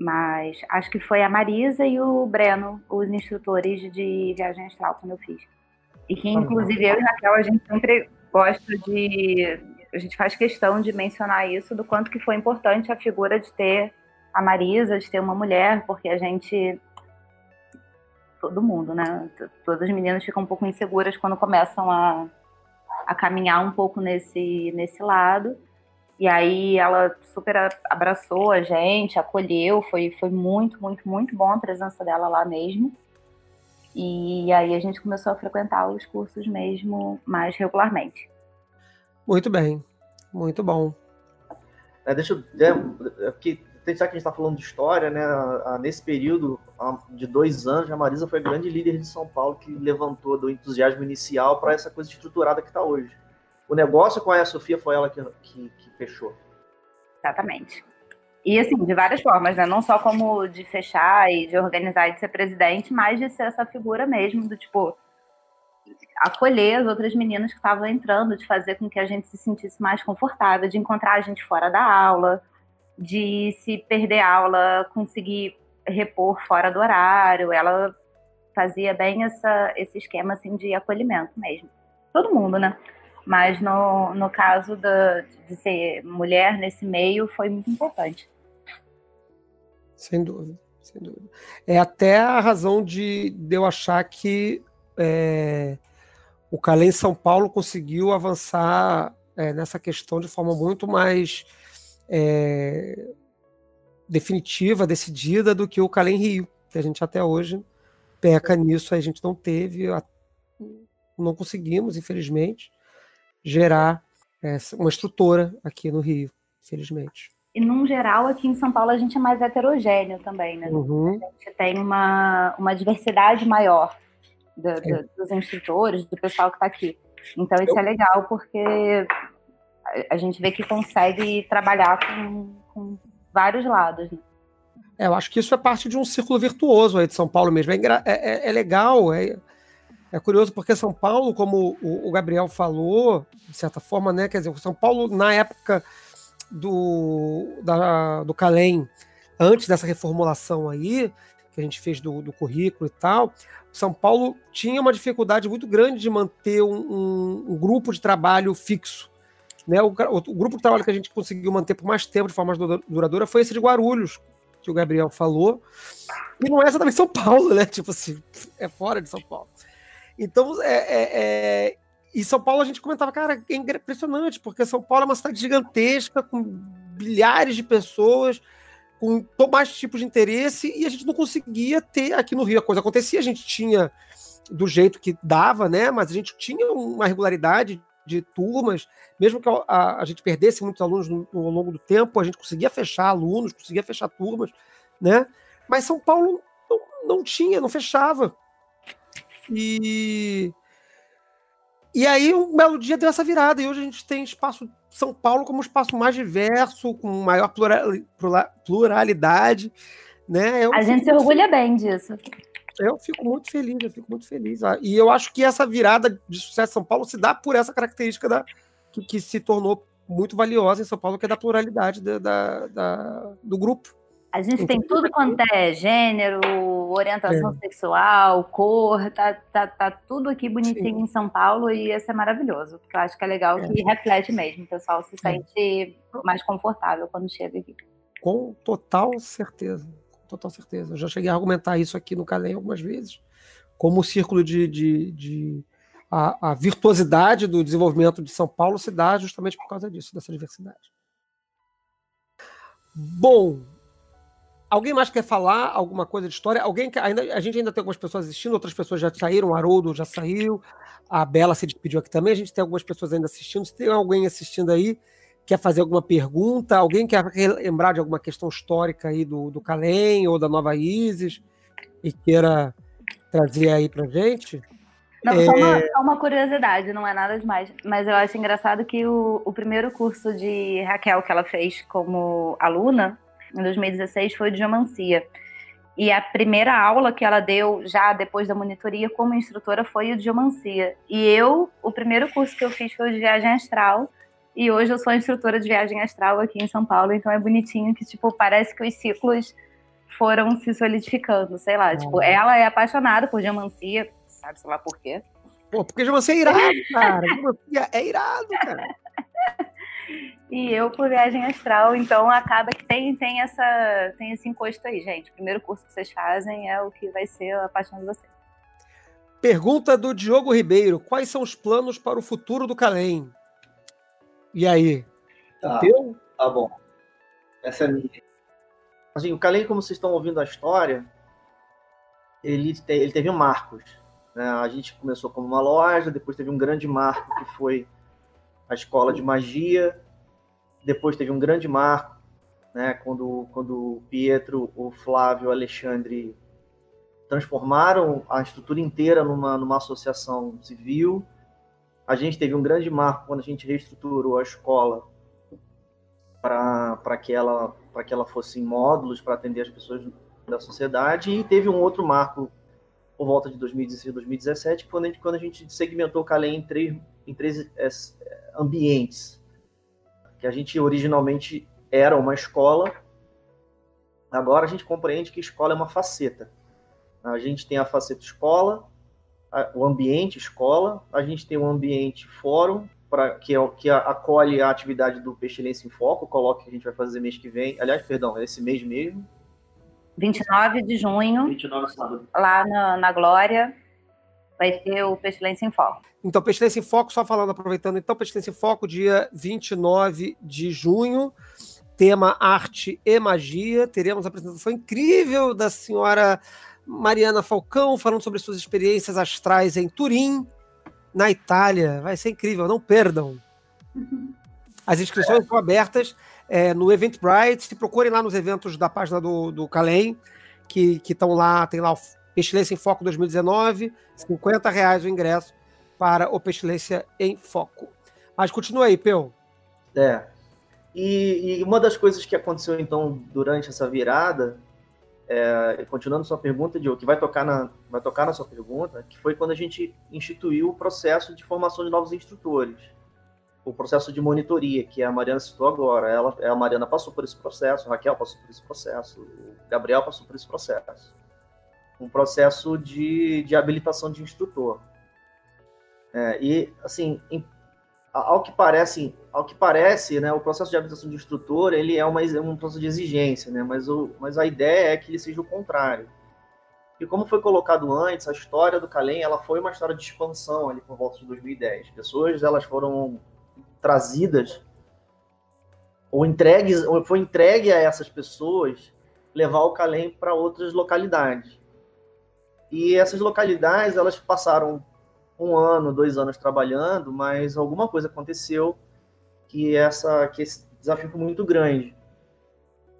Mas acho que foi a Marisa e o Breno, os instrutores de viagem astral, quando eu fiz. E que, inclusive, eu e Raquel, a gente sempre gosta de. A gente faz questão de mencionar isso, do quanto que foi importante a figura de ter a Marisa, de ter uma mulher, porque a gente. Todo mundo, né? Todas as meninas ficam um pouco inseguras quando começam a, a caminhar um pouco nesse, nesse lado. E aí ela super abraçou a gente, acolheu, foi, foi muito, muito, muito bom a presença dela lá mesmo. E aí a gente começou a frequentar os cursos mesmo mais regularmente. Muito bem, muito bom. É, deixa eu. É, é porque já que a gente está falando de história, né? Nesse período de dois anos, a Marisa foi a grande líder de São Paulo que levantou do entusiasmo inicial para essa coisa estruturada que está hoje. O negócio com a Sofia foi ela que, que, que fechou. Exatamente. E assim, de várias formas, né? Não só como de fechar e de organizar e de ser presidente, mas de ser essa figura mesmo, do tipo, acolher as outras meninas que estavam entrando, de fazer com que a gente se sentisse mais confortável, de encontrar a gente fora da aula, de se perder aula, conseguir repor fora do horário. Ela fazia bem essa, esse esquema assim de acolhimento mesmo. Todo mundo, né? Mas no, no caso de ser mulher nesse meio, foi muito importante. Sem dúvida, sem dúvida. É até a razão de, de eu achar que é, o Calém São Paulo conseguiu avançar é, nessa questão de forma muito mais é, definitiva, decidida do que o Calém Rio, que a gente até hoje peca nisso, a gente não teve, não conseguimos, infelizmente gerar é, uma estrutura aqui no Rio, infelizmente. E, num geral, aqui em São Paulo, a gente é mais heterogêneo também, né? Uhum. A gente tem uma, uma diversidade maior do, do, é. dos instrutores, do pessoal que está aqui. Então, isso é legal, porque a gente vê que consegue trabalhar com, com vários lados. Né? É, eu acho que isso é parte de um círculo virtuoso aí de São Paulo mesmo. É, é, é legal, é, é curioso porque São Paulo, como o, Gabriel falou, de certa forma, né? Quer dizer, São Paulo, na época do, da, do Calem, antes dessa reformulação aí, que a gente fez do, do currículo e tal, São Paulo tinha uma dificuldade muito grande de manter um, um, um grupo de trabalho fixo. Né? O, o, o, grupo de trabalho que a gente conseguiu manter por mais tempo, de forma mais duradoura, foi esse de Guarulhos, que o Gabriel falou. E não é exatamente São Paulo, né? Tipo assim, é fora de São Paulo. Então, é, é, é, e São Paulo a gente comentava, cara, é impressionante, porque São Paulo é uma cidade gigantesca, com bilhares de pessoas, com mais tipos de interesse, e a gente não conseguia ter aqui no Rio. A coisa acontecia, a gente tinha do jeito que dava, né? Mas a gente tinha uma regularidade de turmas, mesmo que a, a, a gente perdesse muitos alunos no, ao longo do tempo, a gente conseguia fechar alunos, conseguia fechar turmas, né? Mas São Paulo não, não tinha, não fechava. E e aí, um belo dia deu essa virada, e hoje a gente tem espaço São Paulo como um espaço mais diverso, com maior pluralidade. Né? Eu a gente se orgulha bem disso. Eu fico muito feliz, eu fico muito feliz. Ah, e eu acho que essa virada de sucesso em São Paulo se dá por essa característica da, que, que se tornou muito valiosa em São Paulo, que é da pluralidade da, da, da do grupo. A gente tem tudo quanto é gênero, orientação é. sexual, cor, tá, tá, tá tudo aqui bonitinho Sim. em São Paulo e isso é maravilhoso. Porque eu acho que é legal é. que reflete mesmo, o pessoal se é. sente mais confortável quando chega aqui. Com total certeza, com total certeza. Eu já cheguei a argumentar isso aqui no Calem algumas vezes, como o círculo de, de, de a, a virtuosidade do desenvolvimento de São Paulo se dá justamente por causa disso, dessa diversidade. Bom, Alguém mais quer falar alguma coisa de história? Alguém que ainda a gente ainda tem algumas pessoas assistindo, outras pessoas já saíram, o Haroldo já saiu, a Bela se despediu aqui também. A gente tem algumas pessoas ainda assistindo. Se tem alguém assistindo aí, quer fazer alguma pergunta, alguém quer lembrar de alguma questão histórica aí do, do Calem ou da Nova Isis e queira trazer aí pra gente? Não, é... só, uma, só, uma, curiosidade, não é nada demais. Mas eu acho engraçado que o, o primeiro curso de Raquel que ela fez como aluna, em 2016, foi de geomancia. E a primeira aula que ela deu, já depois da monitoria como instrutora, foi o de geomancia. E eu, o primeiro curso que eu fiz foi o de viagem astral. E hoje eu sou instrutora de viagem astral aqui em São Paulo. Então é bonitinho que, tipo, parece que os ciclos foram se solidificando, sei lá. Tipo, ela é apaixonada por geomancia, sabe, sei lá por quê. Pô, porque geomancia é irado, cara. geomancia é irado, cara. E eu por viagem astral, então acaba que tem, tem, essa, tem esse encosto aí, gente. O primeiro curso que vocês fazem é o que vai ser a paixão de vocês. Pergunta do Diogo Ribeiro: quais são os planos para o futuro do Calem? E aí? Tá, Teu? tá bom. Essa é minha. Assim, o Calem, como vocês estão ouvindo a história, ele, te, ele teve marcos. Né? A gente começou como uma loja, depois teve um grande marco que foi a escola de magia, depois teve um grande marco, né, quando, quando o Pietro, o Flávio, o Alexandre transformaram a estrutura inteira numa, numa associação civil. A gente teve um grande marco quando a gente reestruturou a escola para que, ela, que ela fosse em módulos para atender as pessoas da sociedade. E teve um outro marco por volta de 2016, 2017, quando a gente, quando a gente segmentou o Calem em três, em três é, ambientes. Que a gente originalmente era uma escola, agora a gente compreende que escola é uma faceta. A gente tem a faceta escola, a, o ambiente escola, a gente tem o ambiente fórum, pra, que, é, que acolhe a atividade do Pestilência em Foco, coloque que a gente vai fazer mês que vem, aliás, perdão, é esse mês mesmo. 29 de junho, 29 sábado. lá na, na Glória, vai ter o Pestilência em Foco. Então, Pestilência em Foco, só falando, aproveitando, então, Pestilência em Foco, dia 29 de junho, tema arte e magia. Teremos a apresentação incrível da senhora Mariana Falcão, falando sobre suas experiências astrais em Turim, na Itália. Vai ser incrível, não perdam. As inscrições estão abertas é, no Eventbrite. Se procurem lá nos eventos da página do, do Calem, que estão lá, tem lá o Pestilência em Foco 2019, 50 reais o ingresso para o Pestilência em Foco. Mas continua aí, Peu. É. E, e, uma das coisas que aconteceu, então, durante essa virada, é, continuando sua pergunta, Diogo, que vai tocar, na, vai tocar na sua pergunta, que foi quando a gente instituiu o processo de formação de novos instrutores. O processo de monitoria, que a Mariana citou agora. Ela, a Mariana passou por esse processo, a Raquel passou por esse processo, o Gabriel passou por esse processo um processo de, de habilitação de instrutor. É, e, assim, em, ao que parece, ao que parece, né, o processo de habilitação de instrutor ele é uma, um processo de exigência, né, mas, o, mas a ideia é que ele seja o contrário. E como foi colocado antes, a história do Calem ela foi uma história de expansão ali por volta de 2010. Pessoas elas foram trazidas ou entregues, ou foi entregue a essas pessoas levar o Calem para outras localidades. E essas localidades, elas passaram um ano, dois anos trabalhando, mas alguma coisa aconteceu que essa que esse desafio foi muito grande.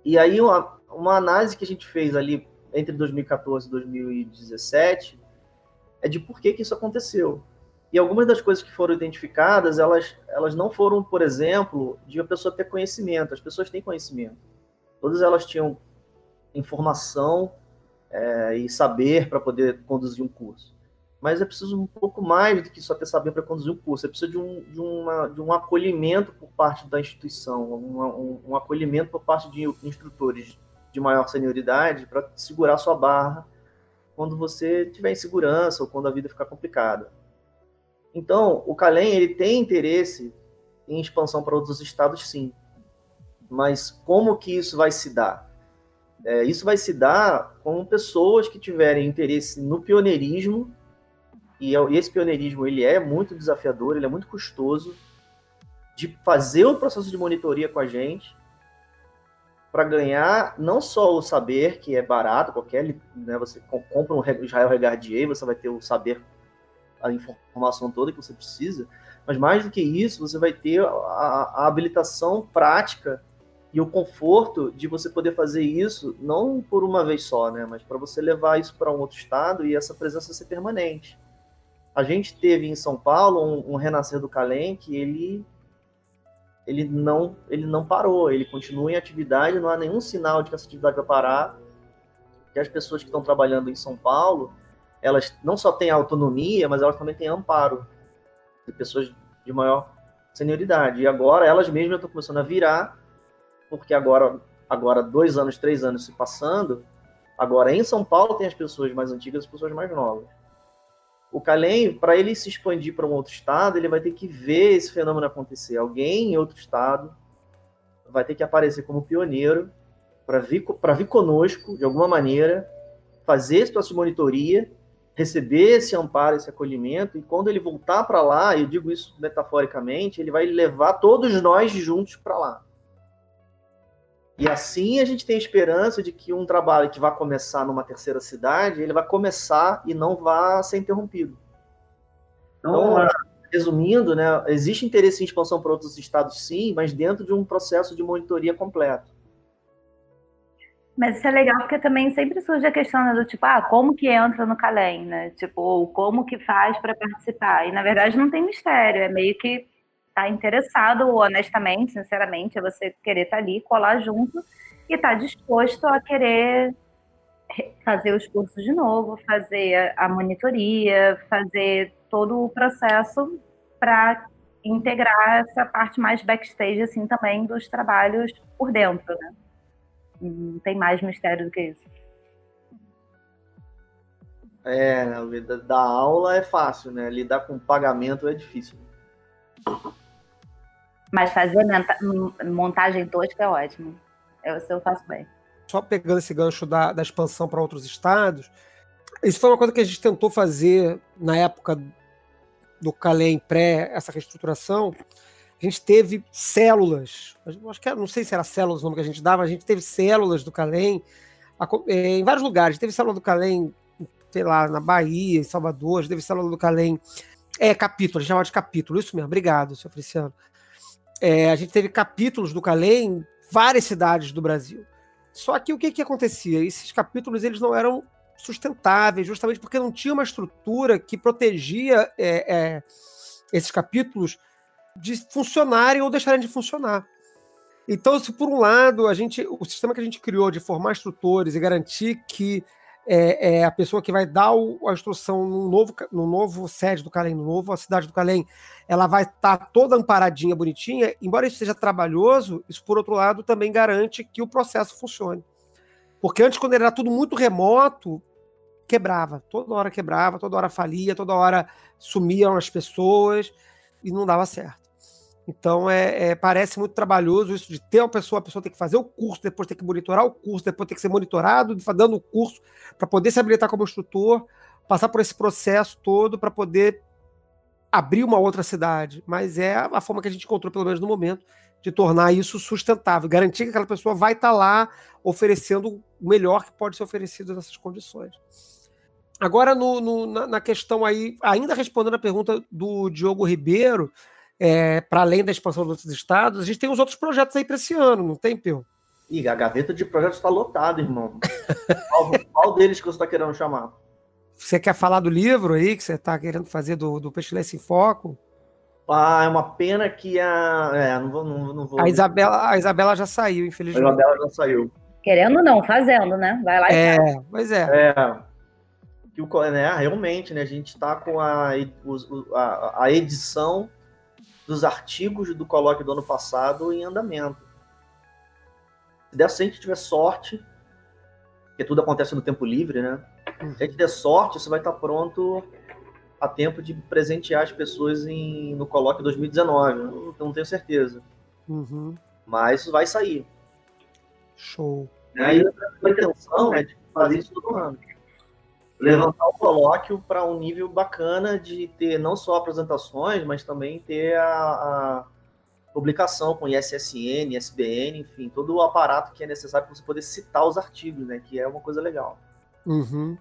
E aí uma, uma análise que a gente fez ali entre 2014 e 2017 é de por que, que isso aconteceu. E algumas das coisas que foram identificadas, elas, elas não foram, por exemplo, de a pessoa ter conhecimento. As pessoas têm conhecimento. Todas elas tinham informação é, e saber para poder conduzir um curso. Mas é preciso um pouco mais do que só ter saber para conduzir um curso. É preciso de um, de, uma, de um acolhimento por parte da instituição, um, um acolhimento por parte de instrutores de maior senioridade para segurar sua barra quando você tiver insegurança ou quando a vida ficar complicada. Então, o Calem ele tem interesse em expansão para outros estados, sim. Mas como que isso vai se dar? É, isso vai se dar com pessoas que tiverem interesse no pioneirismo, e, é esse pioneirismo ele é muito desafiador, ele é muito custoso, de fazer o processo de monitoria com a gente, para ganhar não só o saber, que é barato, qualquer, né, você compra um Israel Regardier, você vai ter o saber, a informação toda que você precisa, mas mais do que isso, você vai ter a, a habilitação prática e o conforto de você poder fazer isso não por uma vez só, né, mas para você levar isso para um outro estado e essa presença ser permanente. a gente teve em São Paulo um, um renascer do Calem que ele ele não ele não parou, ele continua em atividade, não há nenhum sinal de que essa atividade vai parar. Que as pessoas que estão trabalhando em São Paulo, elas não só têm autonomia, mas elas também têm amparo de pessoas de maior senioridade. E agora elas mesmas estão começando a virar, porque agora agora dois anos, três anos se passando, agora em São Paulo tem as pessoas mais antigas e as pessoas mais novas. O Calem, para ele se expandir para um outro estado, ele vai ter que ver esse fenômeno acontecer. Alguém em outro estado vai ter que aparecer como pioneiro para vir, vir conosco, de alguma maneira, fazer esse processo de monitoria, receber esse amparo, esse acolhimento, e quando ele voltar para lá, eu digo isso metaforicamente, ele vai levar todos nós juntos para lá. E assim a gente tem esperança de que um trabalho que vai começar numa terceira cidade, ele vai começar e não vai ser interrompido. Então, então resumindo, né, existe interesse em expansão para outros estados, sim, mas dentro de um processo de monitoria completo. Mas isso é legal porque também sempre surge a questão né, do tipo, ah, como que entra no Calem, né? Tipo, ou como que faz para participar? E na verdade não tem mistério, é meio que tá interessado, honestamente, sinceramente, é você querer estar tá ali, colar junto e estar tá disposto a querer fazer os cursos de novo, fazer a monitoria, fazer todo o processo para integrar essa parte mais backstage assim também dos trabalhos por dentro, né? Não tem mais mistério do que isso. É, dar aula é fácil, né? Lidar com pagamento é difícil. Mas fazer montagem tosca é ótimo. Eu, eu faço bem. Só pegando esse gancho da, da expansão para outros estados, isso foi uma coisa que a gente tentou fazer na época do Calem pré essa reestruturação. A gente teve células, acho que era, não sei se era células o nome que a gente dava, a gente teve células do Calem é, em vários lugares. Teve célula do Calem, sei lá, na Bahia, em Salvador, teve célula do Calem. É, capítulo, a gente chamava de capítulo, isso mesmo. Obrigado, senhor Feliciano. É, a gente teve capítulos do Calais em várias cidades do Brasil. Só que o que, que acontecia? Esses capítulos eles não eram sustentáveis, justamente porque não tinha uma estrutura que protegia é, é, esses capítulos de funcionarem ou deixarem de funcionar. Então, se por um lado a gente, o sistema que a gente criou de formar instrutores e garantir que é, é, a pessoa que vai dar o, a instrução no novo, no novo sede do Calem, no novo a cidade do Calem, ela vai estar tá toda amparadinha, bonitinha. Embora isso seja trabalhoso, isso, por outro lado, também garante que o processo funcione. Porque antes, quando era tudo muito remoto, quebrava. Toda hora quebrava, toda hora falia, toda hora sumiam as pessoas e não dava certo. Então é, é, parece muito trabalhoso isso de ter uma pessoa, a pessoa tem que fazer o curso, depois tem que monitorar o curso, depois tem que ser monitorado, dando o curso para poder se habilitar como instrutor, passar por esse processo todo para poder abrir uma outra cidade. Mas é a forma que a gente encontrou, pelo menos no momento, de tornar isso sustentável, garantir que aquela pessoa vai estar tá lá oferecendo o melhor que pode ser oferecido nessas condições. Agora, no, no, na, na questão aí, ainda respondendo a pergunta do Diogo Ribeiro, é, para além da expansão dos outros estados, a gente tem os outros projetos aí para esse ano, não tem, Pio? Ih, a gaveta de projetos está lotada, irmão. qual, qual, deles que você está querendo chamar? Você quer falar do livro aí que você está querendo fazer do, do Pestilência em Foco? Ah, é uma pena que a. É, não vou. Não, não vou... A, Isabela, a Isabela já saiu, infelizmente. A Isabela já saiu. Querendo não, fazendo, né? Vai lá e É, faz. pois é. É. Que o, né, realmente, né, a gente está com a, a, a edição dos artigos do colóquio do ano passado em andamento. Se der, se a gente tiver sorte, porque tudo acontece no tempo livre, né? Se a gente der sorte, isso vai estar pronto a tempo de presentear as pessoas em, no colóquio 2019. Não, não tenho certeza. Uhum. Mas isso vai sair. Show. Né? E a intenção é de fazer isso todo ano levantar o colóquio para um nível bacana de ter não só apresentações, mas também ter a, a publicação com ISSN, ISBN, enfim, todo o aparato que é necessário para você poder citar os artigos, né? Que é uma coisa legal. Uhum.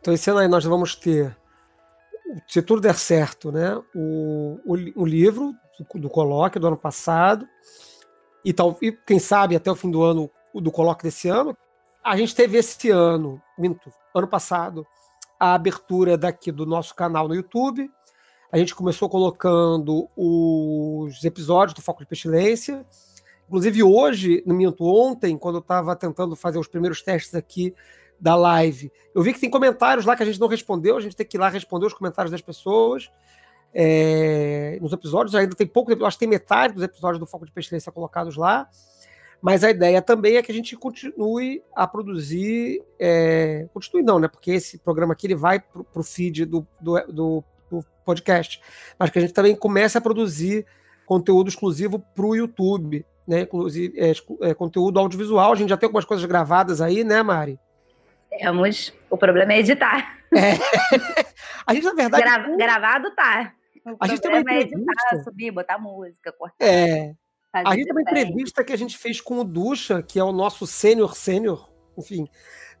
Então, esse ano aí nós vamos ter, se tudo der certo, né? O, o, o livro do, do colóquio do ano passado, e, tal, e quem sabe até o fim do ano, o do colóquio desse ano. A gente teve esse ano, minto, ano passado, a abertura daqui do nosso canal no YouTube. A gente começou colocando os episódios do Foco de Pestilência. Inclusive, hoje, no minto ontem, quando eu estava tentando fazer os primeiros testes aqui da live, eu vi que tem comentários lá que a gente não respondeu, a gente tem que ir lá responder os comentários das pessoas. É, nos episódios, ainda tem pouco, acho que tem metade dos episódios do Foco de Pestilência colocados lá. Mas a ideia também é que a gente continue a produzir. É, continue não, né? Porque esse programa aqui ele vai para o feed do, do, do, do, podcast. Mas que a gente também comece a produzir conteúdo exclusivo para o YouTube, né? Inclusive é, é, conteúdo audiovisual. A gente já tem algumas coisas gravadas aí, né, Mari? Temos. O problema é editar. É. a gente, na verdade. Gra gravado tá. O a gente tem uma entrevista. é editar, subir, botar música, cortar. É. A gente tem uma entrevista que a gente fez com o Ducha, que é o nosso sênior sênior, enfim,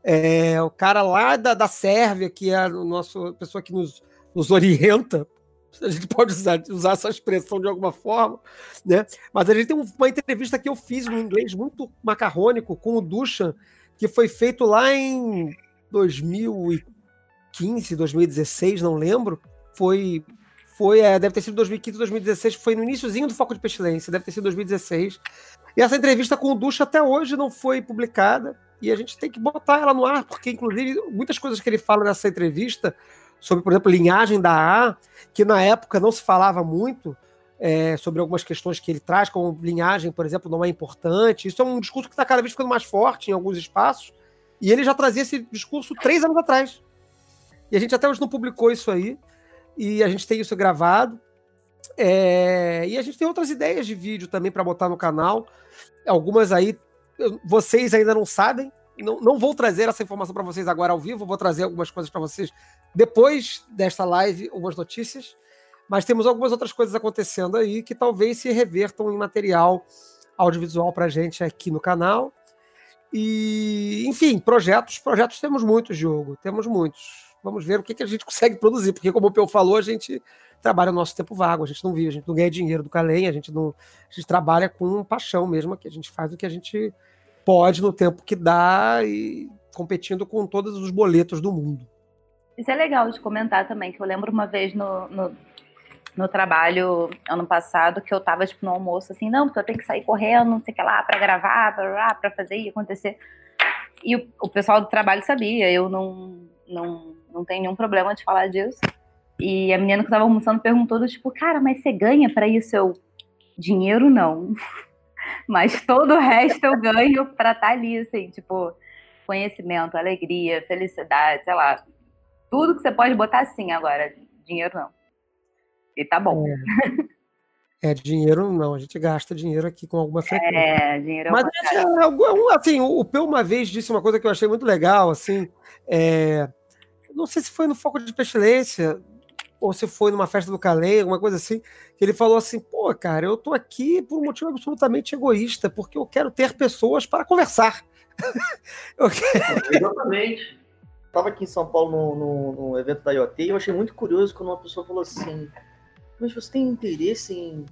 é, o cara lá da, da Sérvia, que é a nossa pessoa que nos, nos orienta, a gente pode usar, usar essa expressão de alguma forma, né? Mas a gente tem uma entrevista que eu fiz no inglês muito macarrônico com o Ducha, que foi feito lá em 2015, 2016, não lembro. Foi foi, é, deve ter sido 2015, 2016, foi no iníciozinho do Foco de Pestilência, deve ter sido 2016. E essa entrevista com o Ducha até hoje não foi publicada, e a gente tem que botar ela no ar, porque, inclusive, muitas coisas que ele fala nessa entrevista, sobre, por exemplo, linhagem da A, que na época não se falava muito, é, sobre algumas questões que ele traz, como linhagem, por exemplo, não é importante. Isso é um discurso que está cada vez ficando mais forte em alguns espaços, e ele já trazia esse discurso três anos atrás. E a gente até hoje não publicou isso aí e a gente tem isso gravado. É, e a gente tem outras ideias de vídeo também para botar no canal. Algumas aí vocês ainda não sabem. Não, não vou trazer essa informação para vocês agora ao vivo, vou trazer algumas coisas para vocês depois desta live, algumas notícias. Mas temos algumas outras coisas acontecendo aí que talvez se revertam em material audiovisual para gente aqui no canal. E, enfim, projetos, projetos temos muitos, Diogo, temos muitos vamos ver o que, que a gente consegue produzir, porque como o Peu falou, a gente trabalha o nosso tempo vago, a gente não vive, a gente não ganha dinheiro do Calem, a gente não a gente trabalha com paixão mesmo, que a gente faz o que a gente pode no tempo que dá e competindo com todos os boletos do mundo. Isso é legal de comentar também, que eu lembro uma vez no, no, no trabalho ano passado que eu tava tipo no almoço assim, não, porque eu tenho que sair correndo, não sei o que lá, para gravar, para fazer e acontecer. E o, o pessoal do trabalho sabia, eu não, não não tem nenhum problema de falar disso. E a menina que estava almoçando perguntou, tipo, cara, mas você ganha para isso? Eu, dinheiro não. mas todo o resto eu ganho para estar tá ali, assim, tipo, conhecimento, alegria, felicidade, sei lá. Tudo que você pode botar assim agora, dinheiro não. E tá bom. É. é dinheiro não, a gente gasta dinheiro aqui com alguma frequência. É, dinheiro é Mas a gente, assim, o Peu uma vez disse uma coisa que eu achei muito legal, assim, é, não sei se foi no Foco de Pestilência ou se foi numa festa do Calém, alguma coisa assim, que ele falou assim: pô, cara, eu tô aqui por um motivo absolutamente egoísta, porque eu quero ter pessoas para conversar. quero... Exatamente. Estava aqui em São Paulo no, no, no, evento da IoT e eu achei muito curioso quando uma pessoa falou assim: mas você tem interesse em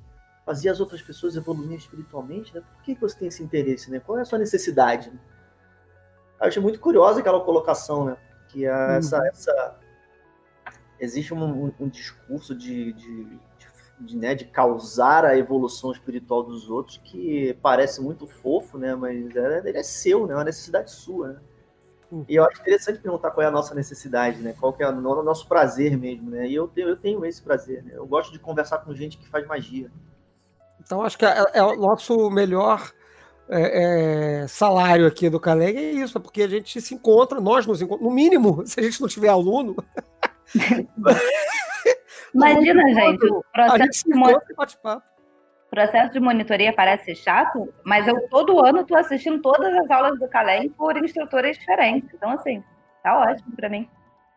fazer as outras pessoas evoluírem espiritualmente? Né? Por que você tem esse interesse? Né? Qual é a sua necessidade? Eu achei muito curiosa aquela colocação, né? Que essa, uhum. essa existe um, um discurso de, de, de, de, né, de causar a evolução espiritual dos outros que parece muito fofo, né? Mas é, ele é seu, né? É uma necessidade sua, né? Uhum. E eu acho interessante perguntar qual é a nossa necessidade, né? Qual que é o nosso prazer mesmo, né? E eu tenho, eu tenho esse prazer, né? Eu gosto de conversar com gente que faz magia. Então acho que é, é o nosso melhor é, é, salário aqui do Caleg é isso, é porque a gente se encontra, nós nos encontramos, no mínimo, se a gente não tiver aluno. Imagina, gente, o processo, de processo de monitoria parece chato, mas eu todo ano estou assistindo todas as aulas do Calem por instrutores diferentes. Então, assim, tá ótimo para mim.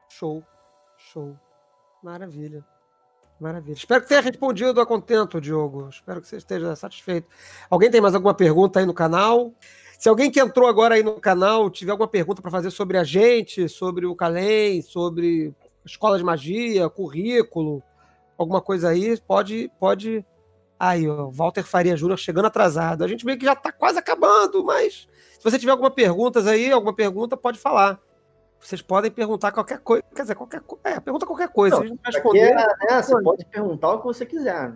Show, show. Maravilha. Maravilha. Espero que tenha respondido a contento, Diogo. Espero que você esteja satisfeito. Alguém tem mais alguma pergunta aí no canal? Se alguém que entrou agora aí no canal tiver alguma pergunta para fazer sobre a gente, sobre o Calem, sobre escola de magia, currículo, alguma coisa aí, pode. pode... Aí, ó, Walter Faria Júnior chegando atrasado. A gente meio que já está quase acabando, mas se você tiver alguma perguntas aí, alguma pergunta, pode falar. Vocês podem perguntar qualquer coisa. Quer dizer, qualquer coisa. É, pergunta qualquer coisa. Não, gente responder. É, né, você pode perguntar o que você quiser.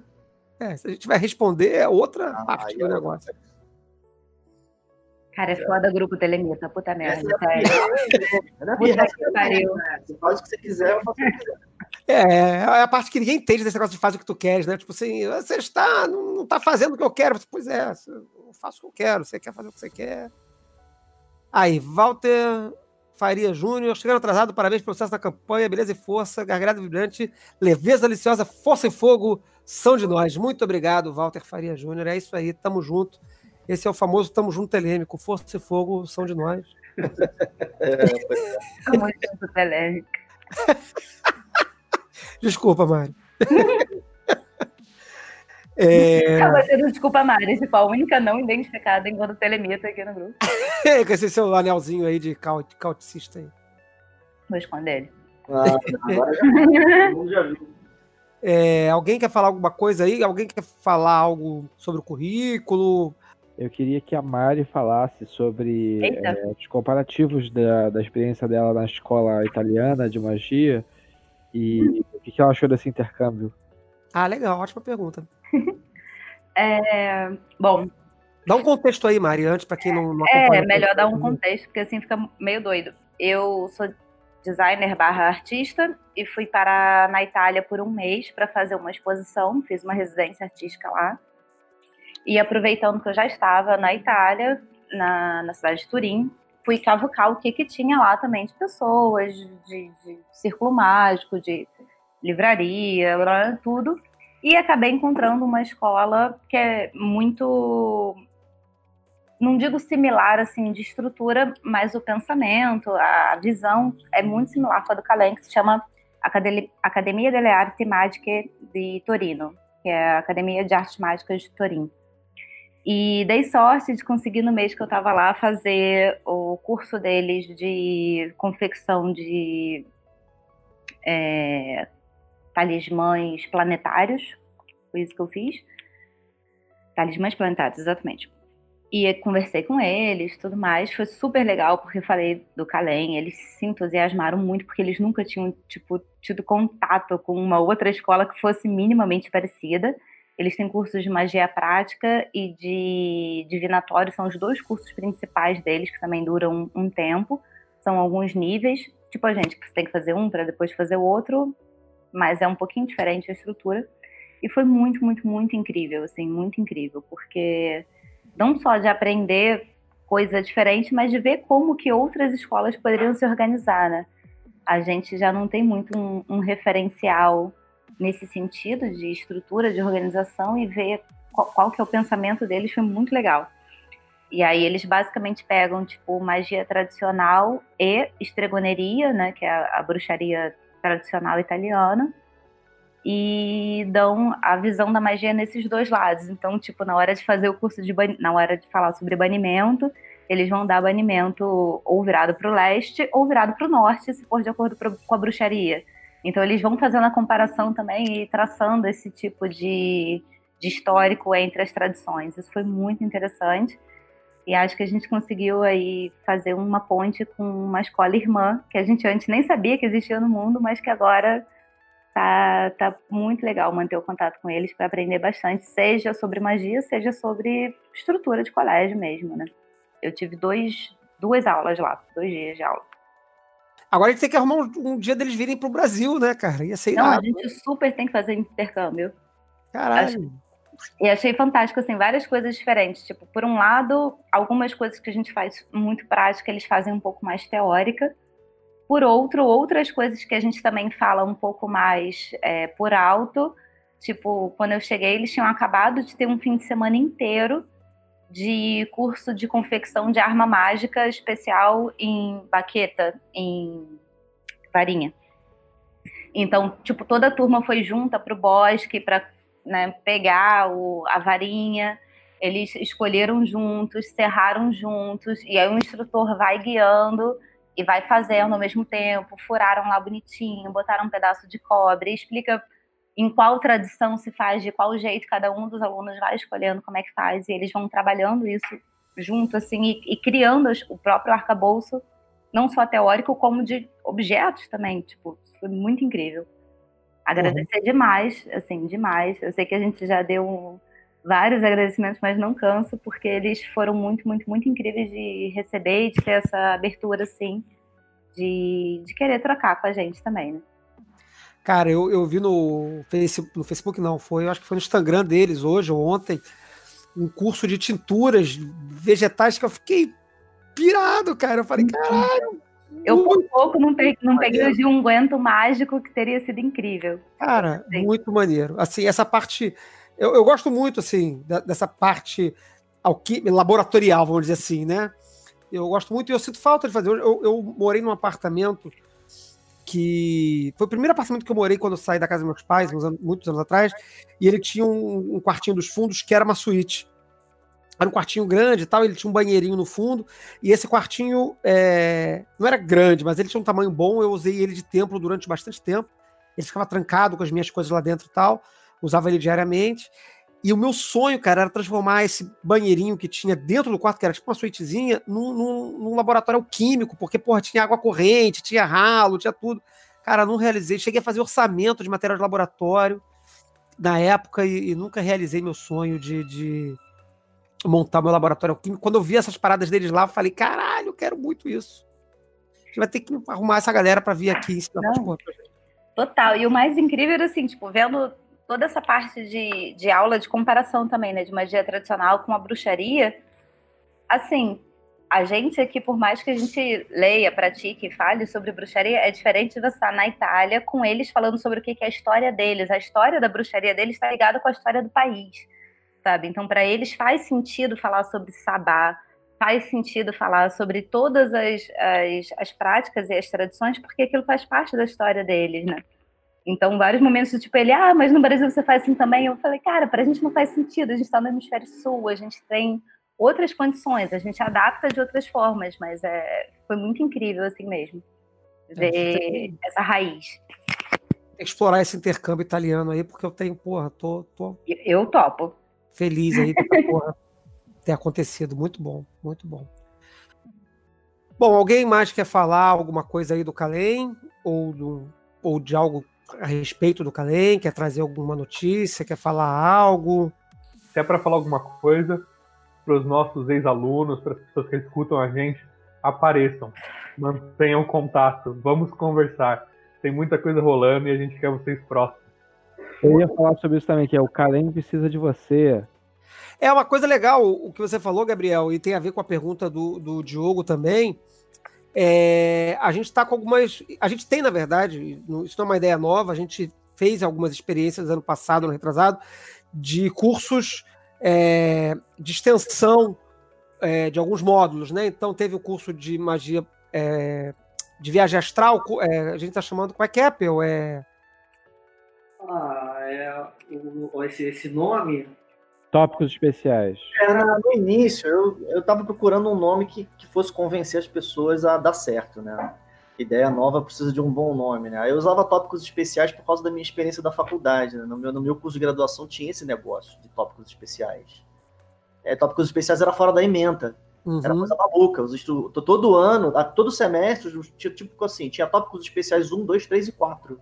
É, se a gente vai responder, é outra ah, parte do é negócio. Cara, é foda grupo Telemita, puta merda, é sério. É puta que pariu. Né? Você faz o que você quiser, eu faço o que quiser. É, é a parte que ninguém entende desse negócio de faz o que tu queres, né? Tipo assim, você está, não, não está fazendo o que eu quero. Pois é, eu faço o que eu quero, você quer fazer o que você quer. Aí, Walter Faria Júnior, chegando atrasado, parabéns pelo sucesso da campanha, beleza e força, gargalhada vibrante, leveza deliciosa, força e fogo, são de nós. Muito obrigado, Walter Faria Júnior. É isso aí, tamo junto. Esse é o famoso Tamo Junto Telêmico, força e fogo, são de nós. Tamo junto Telêmico. Desculpa, Mari. É... Não, desculpa, Mari, tipo, a única não identificada enquanto telemita aqui no grupo. É, com esse seu anelzinho aí de caut cauticista aí. Vou esconder ele. Ah, agora já, já vi. É, alguém quer falar alguma coisa aí? Alguém quer falar algo sobre o currículo? Eu queria que a Mari falasse sobre é, os comparativos da, da experiência dela na escola italiana de magia e o que, que ela achou desse intercâmbio. Ah, legal, ótima pergunta. é, bom. Dá um contexto aí, Mari, antes para quem não, não É, melhor dar um contexto, porque assim fica meio doido. Eu sou designer barra artista e fui para na Itália por um mês para fazer uma exposição, fiz uma residência artística lá. E aproveitando que eu já estava na Itália, na, na cidade de Turim, fui cavucar o que, que tinha lá também de pessoas, de, de círculo mágico, de livraria, tudo. E acabei encontrando uma escola que é muito, não digo similar assim de estrutura, mas o pensamento, a visão é muito similar com a do Calem, que se chama Academia delle Arti Magiche di Torino, que é a Academia de Artes Mágicas de Torino. E dei sorte de conseguir no mês que eu estava lá fazer o curso deles de confecção de é, talismãs planetários. Foi isso que eu fiz. Talismãs planetários, exatamente. E conversei com eles, tudo mais. Foi super legal, porque falei do Calem. Eles se entusiasmaram muito, porque eles nunca tinham, tipo, tido contato com uma outra escola que fosse minimamente parecida. Eles têm cursos de magia prática e de divinatório, são os dois cursos principais deles, que também duram um, tempo. São alguns níveis, tipo a gente, você tem que fazer um para depois fazer o outro, mas é um pouquinho diferente a estrutura. E foi muito, muito, muito incrível, assim, muito incrível, porque não só de aprender coisa diferente, mas de ver como que outras escolas poderiam se organizar, né? A gente já não tem muito um, um referencial nesse sentido de estrutura, de organização e ver qual, qual, que é o pensamento deles foi muito legal. E aí eles basicamente pegam tipo magia tradicional e estregoneria, né, que é a, a bruxaria tradicional italiana, e dão a visão da magia nesses dois lados. Então, tipo, na hora de fazer o curso de na hora de falar sobre banimento, eles vão dar banimento ou virado para o leste ou virado para o norte, se for de acordo com a bruxaria. Então eles vão fazendo a comparação também e traçando esse tipo de, de histórico entre as tradições. Isso foi muito interessante. E acho que a gente conseguiu aí fazer uma ponte com uma escola irmã, que a gente antes nem sabia que existia no mundo, mas que agora tá, tá muito legal manter o contato com eles para aprender bastante, seja sobre magia, seja sobre estrutura de colégio mesmo, né? Eu tive dois, duas aulas lá, dois dias de aula. Agora a gente tem que arrumar um, um dia deles virem pro Brasil, né, cara? Ia ser Não, a gente super tem que fazer intercâmbio. Caralho. E achei fantástico, assim, várias coisas diferentes. Tipo, por um lado, algumas coisas que a gente faz muito prática, eles fazem um pouco mais teórica. Por outro, outras coisas que a gente também fala um pouco mais é, por alto. Tipo, quando eu cheguei, eles tinham acabado de ter um fim de semana inteiro de curso de confecção de arma mágica especial em baqueta, em varinha. Então, tipo, toda a turma foi junta para o bosque para né, pegar o, a varinha. Eles escolheram juntos, serraram juntos, e aí o instrutor vai guiando e vai fazendo ao mesmo tempo. Furaram lá bonitinho, botaram um pedaço de cobre, explica em qual tradição se faz, de qual jeito cada um dos alunos vai escolhendo como é que faz, e eles vão trabalhando isso junto, assim, e, e criando o próprio arcabouço não só teórico, como de objetos também. Tipo, foi muito incrível. Agradecer uhum. demais, assim, demais. Eu sei que a gente já deu um, vários agradecimentos, mas não canso, porque eles foram muito, muito, muito incríveis de receber e de ter essa abertura, assim, de, de querer trocar com a gente também, né? Cara, eu, eu vi no Facebook, no Facebook não, foi, eu acho que foi no Instagram deles hoje ou ontem, um curso de tinturas vegetais que eu fiquei pirado, cara. Eu falei, caralho. Eu por pouco não peguei, não peguei o de unguento mágico que teria sido incrível. Cara, muito maneiro. Assim, essa parte. Eu, eu gosto muito, assim, da, dessa parte laboratorial, vamos dizer assim, né? Eu gosto muito e eu sinto falta de fazer. Eu, eu morei num apartamento que foi o primeiro apartamento que eu morei quando eu saí da casa dos meus pais, anos, muitos anos atrás, e ele tinha um, um, quartinho dos fundos que era uma suíte. Era um quartinho grande e tal, ele tinha um banheirinho no fundo, e esse quartinho é, não era grande, mas ele tinha um tamanho bom, eu usei ele de templo durante bastante tempo. Ele ficava trancado com as minhas coisas lá dentro e tal, usava ele diariamente. E o meu sonho, cara, era transformar esse banheirinho que tinha dentro do quarto, que era tipo uma suítezinha, num, num, num laboratório químico, porque, porra, tinha água corrente, tinha ralo, tinha tudo. Cara, não realizei. Cheguei a fazer orçamento de material de laboratório na época e, e nunca realizei meu sonho de, de, montar meu laboratório químico. Quando eu vi essas paradas deles lá, eu falei, caralho, eu quero muito isso. A gente vai ter que arrumar essa galera para vir aqui ensinar Total. E o mais incrível era assim, tipo, vendo toda essa parte de, de aula de comparação também, né, de magia tradicional com a bruxaria, assim, a gente aqui, por mais que a gente leia, pratique, fale sobre bruxaria, é diferente de você estar na Itália com eles falando sobre o que é a história deles. A história da bruxaria deles está ligada com a história do país, sabe? Então, para eles faz sentido falar sobre sabá, faz sentido falar sobre todas as, as, as práticas e as tradições, porque aquilo faz parte da história deles, né? Então, vários momentos, tipo, ele, ah, mas no Brasil você faz assim também. Eu falei, cara, para a gente não faz sentido, a gente está no hemisfério sul, a gente tem outras condições, a gente adapta de outras formas, mas é, foi muito incrível assim mesmo, ver tem... essa raiz. Explorar esse intercâmbio italiano aí, porque eu tenho, porra, tô. tô eu topo. Feliz aí de porra, ter acontecido. Muito bom, muito bom. Bom, alguém mais quer falar alguma coisa aí do Calem? Ou, ou de algo a respeito do Calem? Quer trazer alguma notícia? Quer falar algo? Se é para falar alguma coisa, para os nossos ex-alunos, para as pessoas que escutam a gente, apareçam, mantenham contato, vamos conversar. Tem muita coisa rolando e a gente quer vocês próximos. Eu ia falar sobre isso também, que é o Calem precisa de você. É uma coisa legal o que você falou, Gabriel, e tem a ver com a pergunta do, do Diogo também. É, a gente está com algumas. A gente tem, na verdade, isso não é uma ideia nova, a gente fez algumas experiências ano passado, ano retrasado, de cursos é, de extensão é, de alguns módulos, né? Então teve o curso de magia é, de viagem astral, é, a gente está chamando como é que é, Peu? É... Ah, é o, esse, esse nome. Tópicos especiais. É, no início, eu, eu tava procurando um nome que, que fosse convencer as pessoas a dar certo, né? Ideia nova precisa de um bom nome, né? Eu usava tópicos especiais por causa da minha experiência da faculdade. Né? No, meu, no meu curso de graduação tinha esse negócio de tópicos especiais. É, tópicos especiais era fora da ementa. Uhum. Era coisa maluca. Os estu... Todo ano, todo semestre, tinha, tipo assim, tinha tópicos especiais 1, 2, 3 e 4.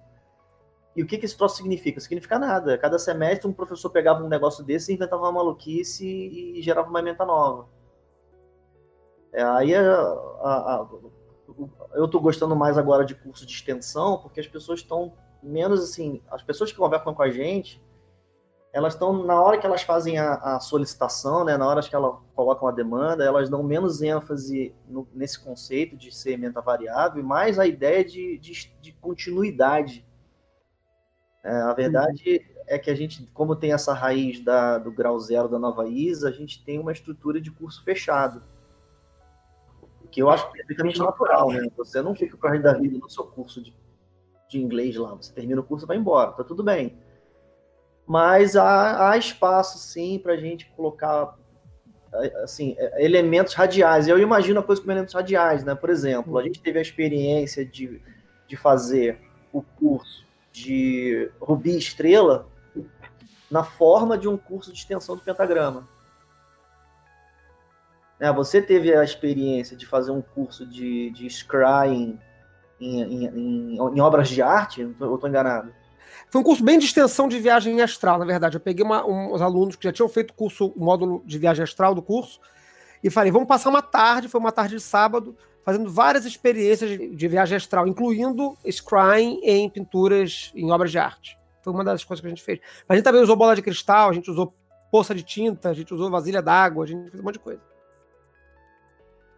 E o que, que esse troço significa? Significa nada. Cada semestre um professor pegava um negócio desse, inventava uma maluquice e, gerava uma ementa nova. É, aí a, a, a eu estou gostando mais agora de curso de extensão, porque as pessoas estão menos assim, as pessoas que conversam com a gente, elas estão, na hora que elas fazem a, solicitação, né, na hora que elas colocam a demanda, elas dão menos ênfase no, nesse conceito de ser ementa variável e mais a ideia de, de, de continuidade. É, a verdade é que a gente, como tem essa raiz da, do grau zero da nova ISA, a gente tem uma estrutura de curso fechado que eu acho perfeitamente natural, né? Você não fica com a da vida no seu curso de, de inglês lá, você termina o curso e vai embora, tá tudo bem. Mas há, há espaço, sim, para a gente colocar assim, elementos radiais. Eu imagino a coisa como elementos radiais, né? Por exemplo, a gente teve a experiência de, de fazer o curso de Rubi Estrela na forma de um curso de extensão do pentagrama. Né? Você teve a experiência de fazer um curso de, de scrying em, em, em, em obras de arte? Ou estou enganado? Foi um curso bem de extensão de viagem astral, na verdade. Eu peguei uma, um, uns alunos que já tinham feito curso, o módulo de viagem astral do curso, e falei, vamos passar uma tarde, foi uma tarde de sábado, fazendo várias experiências de, viagem astral, incluindo scrying em pinturas, em obras de arte. Foi uma das coisas que a gente fez. A gente também usou bola de cristal, a gente usou poça de tinta, a gente usou vasilha d'água, a gente fez um monte de coisa.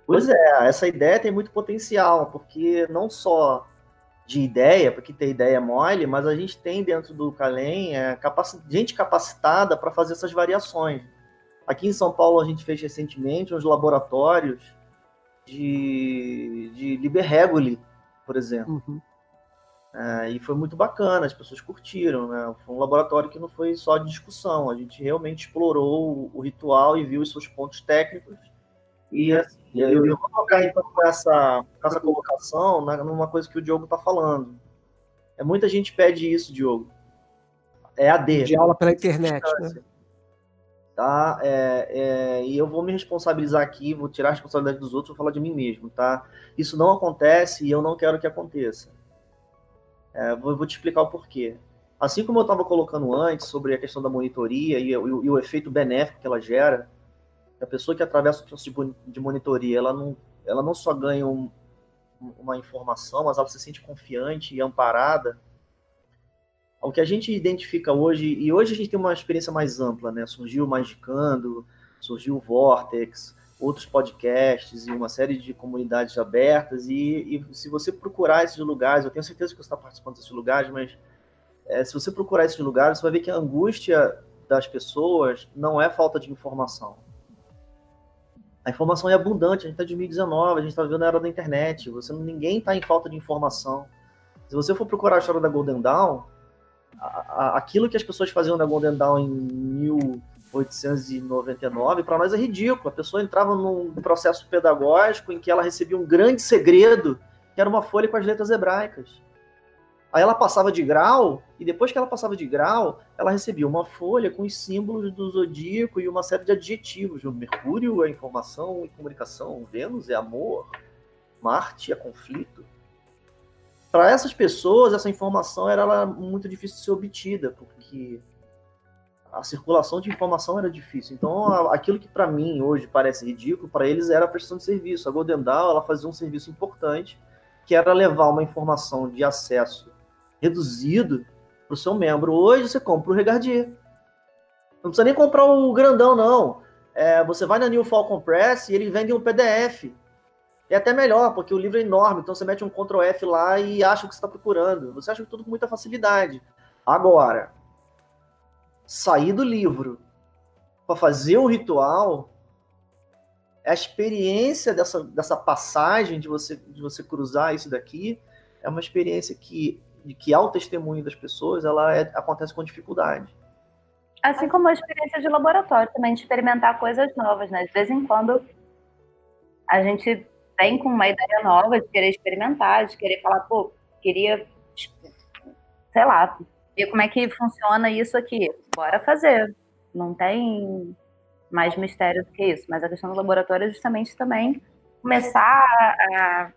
Pois é, essa ideia tem muito potencial, porque não só de ideia, porque ter ideia mole, mas a gente tem dentro do Calem é, capaci gente capacitada para fazer essas variações. Aqui em São Paulo a gente fez recentemente uns laboratórios de, de Liber por exemplo. Uhum. É, e foi muito bacana, as pessoas curtiram, né? Foi um laboratório que não foi só de discussão, a gente realmente explorou o, ritual e viu os seus pontos técnicos. E assim, eu, eu vou tocar então essa, essa colocação né, numa coisa que o Diogo está falando. É, muita gente pede isso, Diogo. É AD. De aula pela internet, né? Tá? É, é, e eu vou me responsabilizar aqui, vou tirar a responsabilidade dos outros, vou falar de mim mesmo, tá? Isso não acontece e eu não quero que aconteça. É, vou, vou, te explicar o porquê. Assim como eu estava colocando antes sobre a questão da monitoria e, e, e, o efeito benéfico que ela gera, a pessoa que atravessa o processo de, de monitoria, ela não, ela não só ganha um, uma informação, mas ela se sente confiante e amparada. O que a gente identifica hoje, e hoje a gente tem uma experiência mais ampla, né? Surgiu o Magicando, surgiu o Vortex, outros podcasts e uma série de comunidades abertas. E, e, se você procurar esses lugares, eu tenho certeza que você está participando desses lugares, mas é, se você procurar esses lugares, você vai ver que a angústia das pessoas não é falta de informação. A informação é abundante, a gente está em 2019, a gente está vivendo na era da internet, você, ninguém está em falta de informação. Se você for procurar a história da Golden Dawn, a, aquilo que as pessoas faziam na Golden Dawn em 1899, para nós é ridículo. A pessoa entrava num processo pedagógico em que ela recebia um grande segredo, que era uma folha com as letras hebraicas. Aí ela passava de grau, e depois que ela passava de grau, ela recebia uma folha com os símbolos do zodíaco e uma série de adjetivos. Mercúrio é informação e comunicação, Vênus é amor, Marte é conflito. Para essas pessoas, essa informação era muito difícil de ser obtida, porque a circulação de informação era difícil. Então, aquilo que para mim hoje parece ridículo, para eles era a prestação de serviço. A Golden Dawn, ela fazia um serviço importante, que era levar uma informação de acesso reduzido para o seu membro. Hoje você compra o Regardier. Não precisa nem comprar o grandão, não. É, você vai na New Falcon Press e eles vendem um PDF. É até melhor, porque o livro é enorme, então você mete um Ctrl F lá e acha o que você está procurando. Você acha tudo com muita facilidade. Agora, sair do livro para fazer um ritual, a experiência dessa, dessa passagem de você, de você cruzar isso daqui é uma experiência que que ao testemunho das pessoas, ela é, acontece com dificuldade. Assim como a experiência de laboratório também, de experimentar coisas novas, né? De vez em quando a gente vem com uma ideia nova de querer experimentar, de querer falar, pô, queria, sei lá, ver como é que funciona isso aqui. Bora fazer. Não tem mais mistério do que isso. Mas a questão do laboratório é justamente também começar a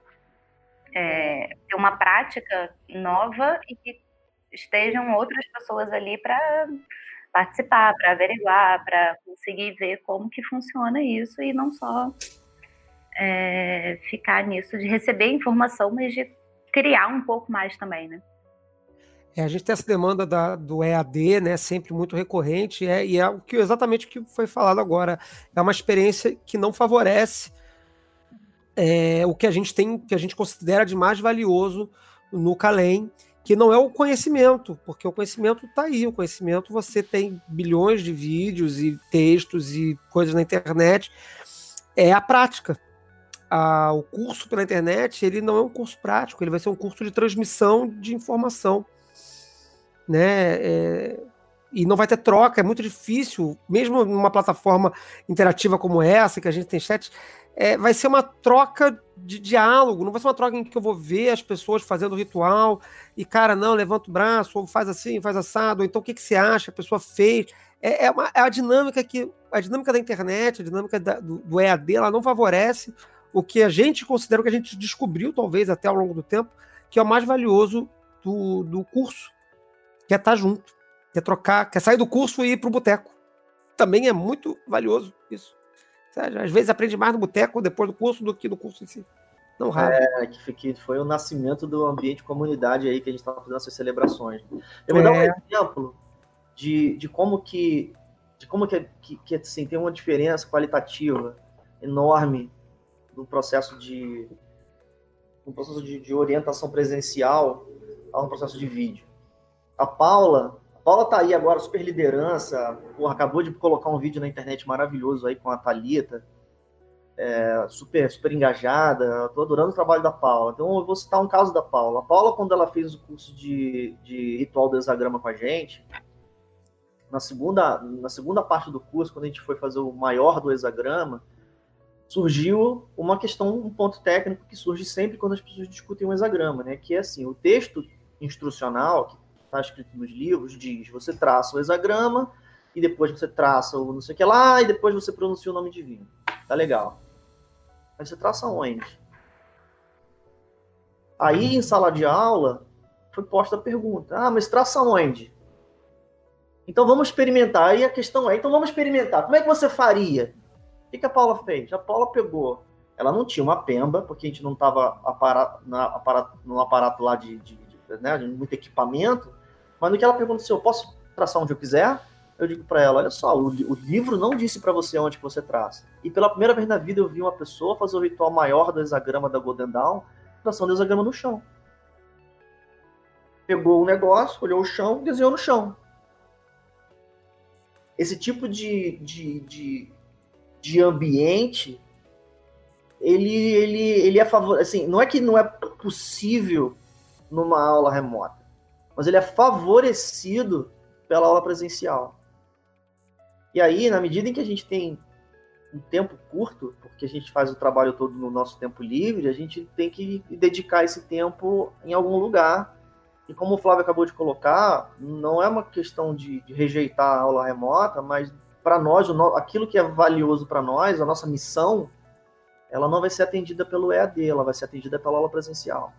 é, ter uma prática nova e que estejam outras pessoas ali para participar, para averiguar, para conseguir ver como que funciona isso e não só é, ficar nisso de receber informação, mas de criar um pouco mais também, né? É, a gente tem essa demanda da, do EAD, né, sempre muito recorrente, é, e é o que, exatamente o que foi falado agora. É uma experiência que não favorece é, o que a gente tem, que a gente considera de mais valioso no Calem, que não é o conhecimento, porque o conhecimento está aí, o conhecimento você tem bilhões de vídeos e textos e coisas na internet, é a prática. A, o curso pela internet ele não é um curso prático, ele vai ser um curso de transmissão de informação, né? É, e não vai ter troca, é muito difícil, mesmo numa plataforma interativa como essa, que a gente tem chat, é, vai ser uma troca de diálogo, não vai ser uma troca em que eu vou ver as pessoas fazendo ritual e, cara, não, levanta o braço, ou faz assim, faz assado, ou então o que, que você acha, a pessoa fez. É, é, uma, é a dinâmica que. A dinâmica da internet, a dinâmica da, do, do EAD, ela não favorece o que a gente considera, o que a gente descobriu, talvez, até ao longo do tempo, que é o mais valioso do, do curso, que é estar junto, que é trocar, que é sair do curso e ir para o boteco. Também é muito valioso isso. Às vezes aprende mais no boteco depois do curso do que no curso em si. Não raro. É, que, que foi o nascimento do ambiente comunidade aí que a gente estava fazendo essas celebrações. Eu vou é. dar um é. exemplo de, de como que de como que, que, que assim, tem uma diferença qualitativa enorme no processo de no processo de, de orientação presencial a um processo de vídeo. A Paula, a Paula tá aí agora, super liderança, porra, acabou de colocar um vídeo na internet maravilhoso aí com a Thalita, é, super, super engajada, tô adorando o trabalho da Paula. Então eu vou citar um caso da Paula. A Paula, quando ela fez o curso de, de ritual do hexagrama com a gente, na segunda, na segunda parte do curso, quando a gente foi fazer o maior do hexagrama, surgiu uma questão, um ponto técnico que surge sempre quando as pessoas discutem um hexagrama, né? Que é assim, o texto instrucional que está escrito nos livros diz: você traça o hexagrama e depois você traça o não sei o que lá e depois você pronuncia o nome divino. Tá legal. Mas você traça onde? Aí em sala de aula foi posta a pergunta: ah, mas traça onde? Então vamos experimentar. Aí a questão é: então vamos experimentar. Como é que você faria? Que, que a Paula fez? A Paula pegou. Ela não tinha uma pemba, porque a gente não estava no aparato lá de, de, de, né, de, muito equipamento. Mas no que ela perguntou assim, eu posso traçar onde eu quiser? Eu digo para ela, olha só, o, o livro não disse para você onde que você traça. E pela primeira vez na vida eu vi uma pessoa fazer o ritual maior do hexagrama da Golden Dawn, traçando o hexagrama no chão. Pegou o um negócio, olhou o chão, desenhou no chão. Esse tipo de, de, de de ambiente, ele, ele, ele é favor, assim, não é que não é possível numa aula remota, mas ele é favorecido pela aula presencial. E aí, na medida em que a gente tem um tempo curto, porque a gente faz o trabalho todo no nosso tempo livre, a gente tem que dedicar esse tempo em algum lugar. E como o Flávio acabou de colocar, não é uma questão de, de rejeitar a aula remota, mas para nós, aquilo que é valioso para nós, a nossa missão, ela não vai ser atendida pelo EAD, ela vai ser atendida pela aula presencial.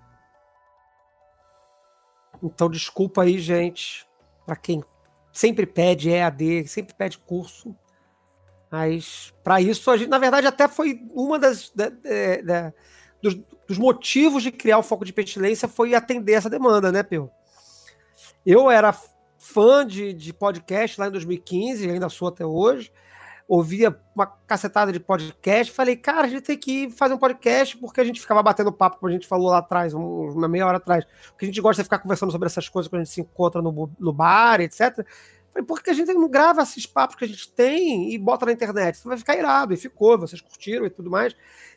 Então, desculpa aí, gente, para quem sempre pede EAD, sempre pede curso. Mas, para isso, a gente, na verdade, até foi uma das. Da, da, da, dos, dos, motivos de criar o foco de pestilência foi atender essa demanda, né, Pio? Eu era fã de, de podcast lá em 2015, ainda sou até hoje. Ouvia uma cacetada de podcast. Falei, cara, a gente tem que fazer um podcast porque a gente ficava batendo papo, como a gente falou lá atrás, uma meia hora atrás. Porque a gente gosta de ficar conversando sobre essas coisas quando a gente se encontra no, no bar, etc. Falei, por que a gente não grava esses papos que a gente tem e bota na internet? Isso vai ficar irado. E ficou, vocês curtiram e tudo mais.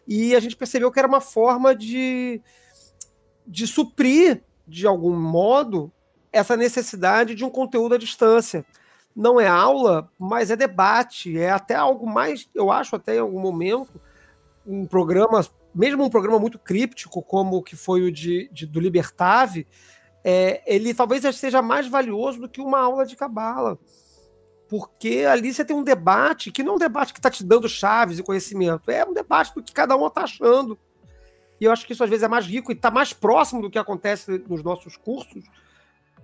E a gente percebeu que era uma forma de, de suprir, de algum modo, essa necessidade de um conteúdo à distância. Não é aula, mas é debate, é até algo mais, eu acho até em algum momento, um programa, mesmo um programa muito críptico, como o que foi o de, de do Libertave, é, ele talvez seja mais valioso do que uma aula de cabala. Porque ali você tem um debate que não é um debate que está te dando chaves e conhecimento, é um debate do que cada um está achando. E eu acho que isso às vezes é mais rico e está mais próximo do que acontece nos nossos cursos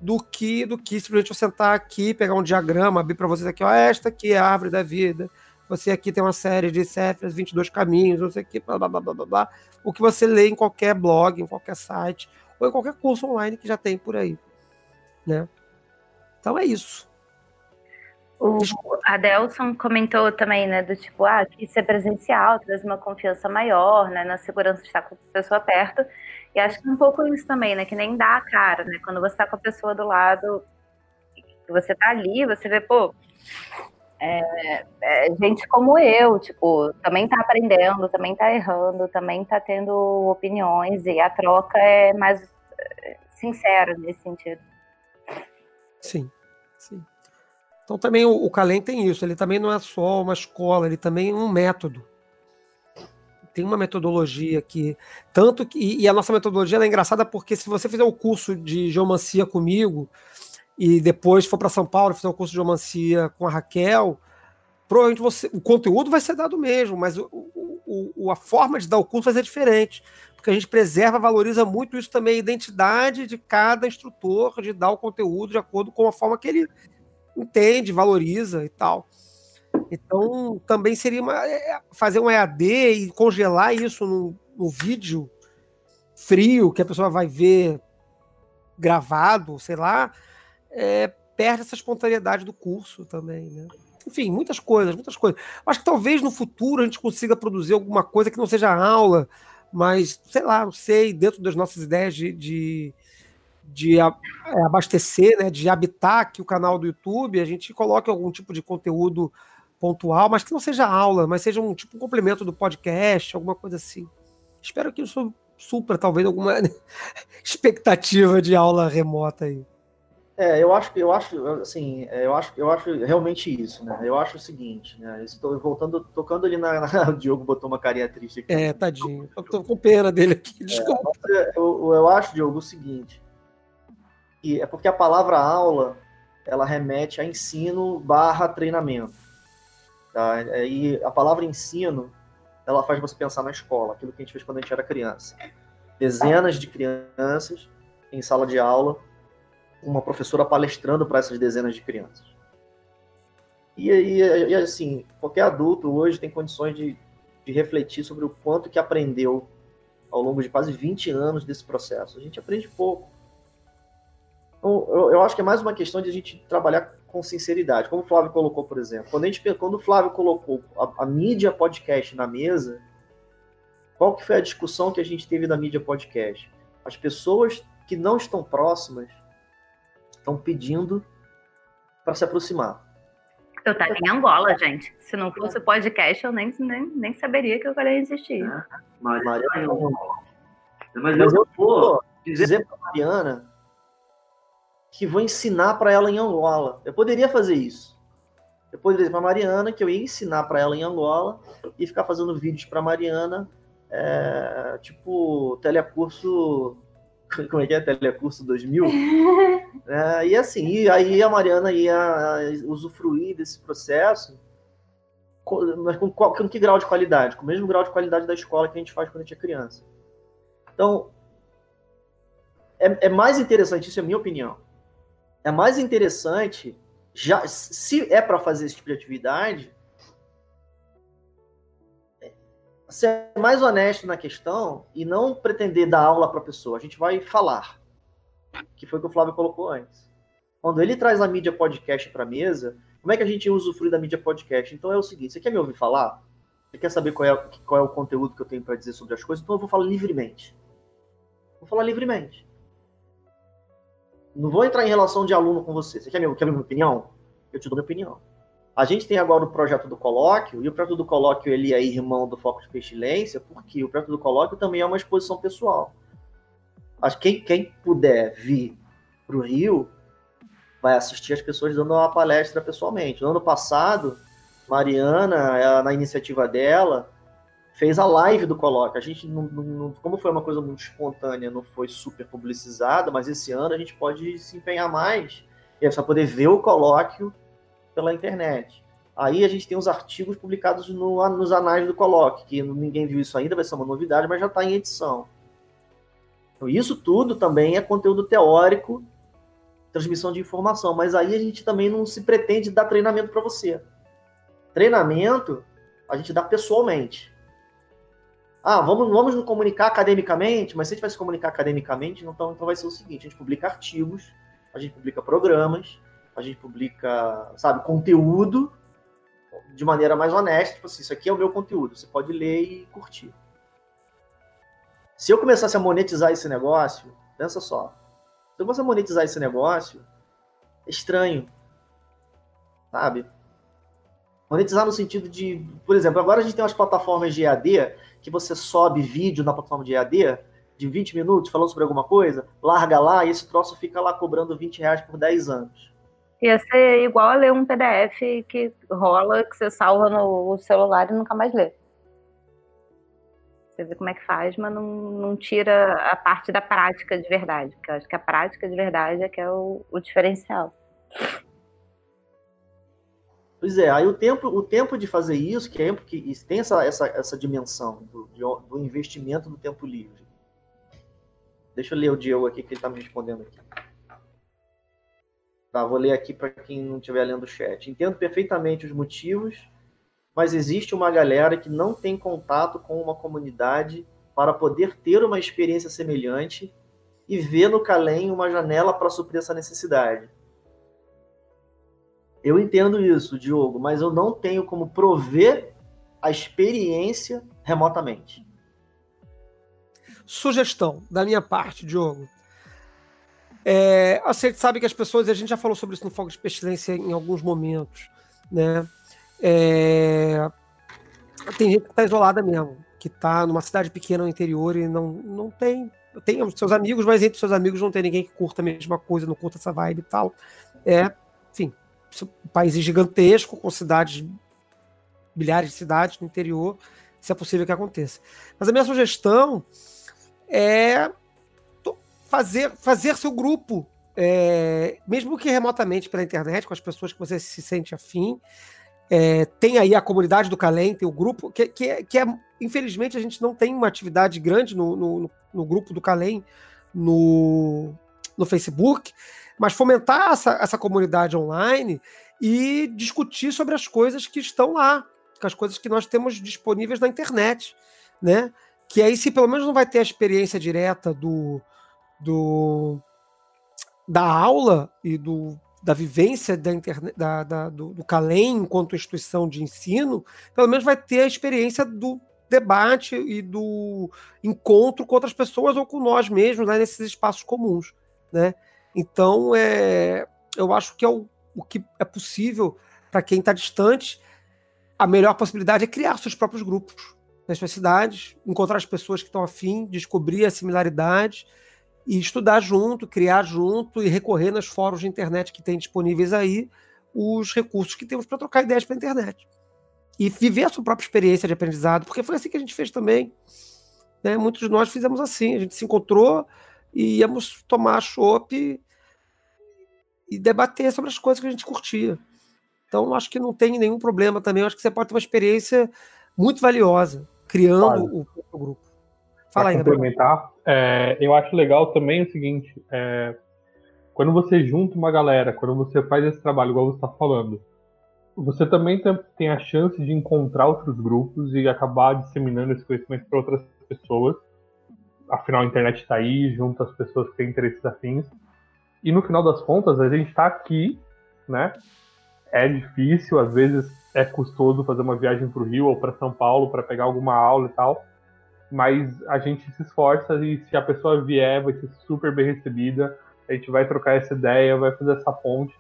do que do que simplesmente eu sentar aqui, pegar um diagrama, abrir para vocês aqui, ó, esta aqui é a árvore da vida. Você aqui tem uma série de Céfras, 22 caminhos, não sei o que, blá, blá, blá, blá, blá, o que você lê em qualquer blog, em qualquer site, ou em qualquer curso online que já tem por aí, né? Então é isso. O Adelson comentou também, né, do tipo, ah, que ser presencial traz uma confiança maior, né, na segurança de estar com a pessoa perto. E acho que é um pouco isso também, né, que nem dá a cara, né, quando você está com a pessoa do lado, você tá ali, você vê, pô, é, é, gente como eu, tipo, também tá aprendendo, também tá errando, também tá tendo opiniões, e a troca é mais é, sincera nesse sentido. Sim, sim. Então também o, o Calem tem isso, ele também não é só uma escola, ele também é um método. Tem uma metodologia que. Tanto que. E a nossa metodologia é engraçada porque se você fizer o curso de geomancia comigo e depois for para São Paulo fizer o curso de geomancia com a Raquel, provavelmente você, o conteúdo vai ser dado mesmo, mas o, o, o, a forma de dar o curso vai ser diferente. Porque a gente preserva, valoriza muito isso também, a identidade de cada instrutor, de dar o conteúdo de acordo com a forma que ele entende, valoriza e tal. Então, também seria uma, é, fazer um EAD e congelar isso no, no vídeo frio, que a pessoa vai ver gravado, sei lá, é, perde essa espontaneidade do curso também, né? Enfim, muitas coisas, muitas coisas. Acho que talvez no futuro a gente consiga produzir alguma coisa que não seja aula, mas, sei lá, não sei, dentro das nossas ideias de, de de é, abastecer, né, de habitar aqui o canal do YouTube, a gente coloque algum tipo de conteúdo pontual, mas que não seja aula, mas seja um tipo um complemento do podcast, alguma coisa assim. Espero que isso supra talvez alguma expectativa de aula remota aí. É, eu acho que eu acho assim, é, eu acho eu acho realmente isso, né? Eu acho o seguinte, né? Estou voltando, tocando ali na, na, o Diogo botou uma carinha triste aqui. É, tadinho. Eu tô com pena dele aqui. É, desculpa. É, eu, eu acho, Diogo, o seguinte que é porque a palavra aula ela remete a ensino barra treinamento. Tá? E a palavra ensino ela faz você pensar na escola, aquilo que a gente fez quando a gente era criança. Dezenas de crianças em sala de aula, uma professora palestrando para essas dezenas de crianças. E, e, e, assim, qualquer adulto hoje tem condições de, de refletir sobre o quanto que aprendeu ao longo de quase 20 anos desse processo. A gente aprende pouco. Então, eu, eu, acho que é mais uma questão de a gente trabalhar com sinceridade. Como o Flávio colocou, por exemplo. Quando, a gente, quando o Flávio colocou a, a mídia podcast na mesa, qual que foi a discussão que a gente teve da mídia podcast? As pessoas que não estão próximas estão pedindo para se aproximar. Eu estaria em Angola, gente. Se não fosse podcast, eu nem, nem, nem saberia que eu queria existir. É, Maria, Mas, Mas eu vou dizer para Mariana que vou ensinar para ela em Angola. Eu poderia fazer isso. Eu poderia dizer para Mariana que eu ia ensinar para ela em Angola e ficar fazendo vídeos para Mariana, é, tipo telecurso. Como é que é? Telecurso 2000? é, e assim, e aí a Mariana ia usufruir desse processo, mas com, com que grau de qualidade? Com o mesmo grau de qualidade da escola que a gente faz quando a gente é criança. Então, é, é mais interessante, isso é a minha opinião, é mais interessante, já se é para fazer esse tipo de atividade, ser mais honesto na questão e não pretender dar aula para a pessoa. A gente vai falar, que foi o que o Flávio colocou antes. Quando ele traz a mídia podcast para a mesa, como é que a gente usufrui da mídia podcast? Então é o seguinte: você quer me ouvir falar? Você quer saber qual é, qual é o conteúdo que eu tenho para dizer sobre as coisas? Então eu vou falar livremente. Vou falar livremente. Não vou entrar em relação de aluno com você. Você quer quer minha opinião? Eu te dou minha opinião. A gente tem agora o projeto do colóquio, e o projeto do colóquio ele é irmão do Foco de Pestilência, porque o projeto do colóquio também é uma exposição pessoal. Acho que quem, puder vir para o Rio vai assistir as pessoas dando uma palestra pessoalmente. No ano passado, Mariana, na iniciativa dela, fez a live do Coloca. A gente, não, não, como foi uma coisa muito espontânea, não foi super publicizada, mas esse ano a gente pode se empenhar mais e é só poder ver o colóquio pela internet. Aí a gente tem os artigos publicados no, nos anais do colóquio, que ninguém viu isso ainda, vai ser uma novidade, mas já está em edição. Então, isso tudo também é conteúdo teórico, transmissão de informação, mas aí a gente também não se pretende dar treinamento para você. Treinamento a gente dá pessoalmente. Ah, vamos, vamos nos comunicar academicamente, mas se a gente vai se comunicar academicamente, então, então vai ser o seguinte: a gente publica artigos, a gente publica programas, a gente publica, sabe, conteúdo de maneira mais honesta. Tipo assim, isso aqui é o meu conteúdo, você pode ler e curtir. Se eu começasse a monetizar esse negócio, pensa só. Se eu começasse a monetizar esse negócio, é estranho. Sabe? Monetizar no sentido de, por exemplo, agora a gente tem umas plataformas de EAD que você sobe vídeo na plataforma de EAD de 20 minutos falando sobre alguma coisa, larga lá e esse troço fica lá cobrando 20 reais por 10 anos. Ia ser igual a ler um PDF que rola, que você salva no celular e nunca mais lê. Você vê como é que faz, mas não, não tira a parte da prática de verdade. Porque eu acho que a prática de verdade é que é o, o diferencial. Pois é, aí o tempo, o tempo de fazer isso, que é que tem essa, essa, essa dimensão do, do investimento do tempo livre. Deixa eu ler o Diego aqui que ele está me respondendo aqui. Tá, vou ler aqui para quem não estiver lendo o chat. Entendo perfeitamente os motivos, mas existe uma galera que não tem contato com uma comunidade para poder ter uma experiência semelhante e ver no Calem uma janela para suprir essa necessidade. Eu entendo isso, Diogo, mas eu não tenho como prover a experiência remotamente. Sugestão da minha parte, Diogo. É, a gente sabe que as pessoas, a gente já falou sobre isso no Fogo de Pestilência em alguns momentos, né? É, tem gente que está isolada mesmo, que está numa cidade pequena no interior e não, não tem. Tem seus amigos, mas entre seus amigos não tem ninguém que curta a mesma coisa, não curta essa vibe e tal. É, enfim, um país gigantesco, com cidades, milhares de cidades no interior, se é possível que aconteça. Mas a minha sugestão é fazer, fazer seu grupo, é, mesmo que remotamente pela internet, com as pessoas que você se sente afim. É, tem aí a comunidade do Calem, tem o grupo, que, que, é, que é, infelizmente, a gente não tem uma atividade grande no, no, no grupo do Calem no, no Facebook, mas fomentar essa, essa comunidade online e discutir sobre as coisas que estão lá, as coisas que nós temos disponíveis na internet, né? Que aí, se pelo menos não vai ter a experiência direta do, do da aula e do, da vivência da internet, da, da, do, do Calem enquanto instituição de ensino, pelo menos vai ter a experiência do debate e do encontro com outras pessoas ou com nós mesmos né, nesses espaços comuns. Né? Então, é, eu acho que é o, o que é possível para quem está distante. A melhor possibilidade é criar seus próprios grupos nas suas cidades, encontrar as pessoas que estão afim, descobrir as similaridades e estudar junto, criar junto e recorrer nos fóruns de internet que tem disponíveis aí os recursos que temos para trocar ideias pela internet. E viver a sua própria experiência de aprendizado, porque foi assim que a gente fez também. Né? Muitos de nós fizemos assim, a gente se encontrou e íamos tomar chopp e, debater sobre as coisas que a gente curtia. Então, acho que não tem nenhum problema também. acho que você pode ter uma experiência muito valiosa criando vale. o, o grupo. Fala aí, complementar, é, eu acho legal também o seguinte: é, quando você junta uma galera, quando você faz esse trabalho, igual você está falando, você também tem a chance de encontrar outros grupos e acabar disseminando esse conhecimento para outras pessoas. Afinal, a internet está aí, junto às pessoas que têm interesses afins. E no final das contas, a gente está aqui, né? É difícil, às vezes é custoso fazer uma viagem para o Rio ou para São Paulo para pegar alguma aula e tal mas a gente se esforça e se a pessoa vier, vai ser super bem recebida. A gente vai trocar essa ideia, vai fazer essa ponte,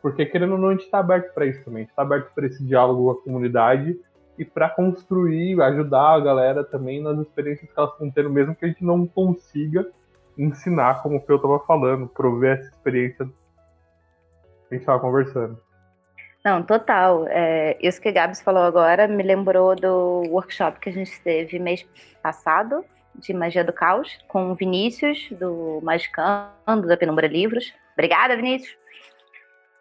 porque querendo ou não, a gente está aberto para isso também. A gente está aberto para esse diálogo com a comunidade e para construir, ajudar a galera também nas experiências que elas estão tendo, mesmo que a gente não consiga ensinar, como o Peu estava falando, prover essa experiência que a gente estava conversando. Não, total. É, isso que Gabs falou agora me lembrou do workshop que a gente teve mês passado, de Magia do Caos, com o Vinícius, do Magicando, da Penumbra Livros. Obrigada, Vinícius!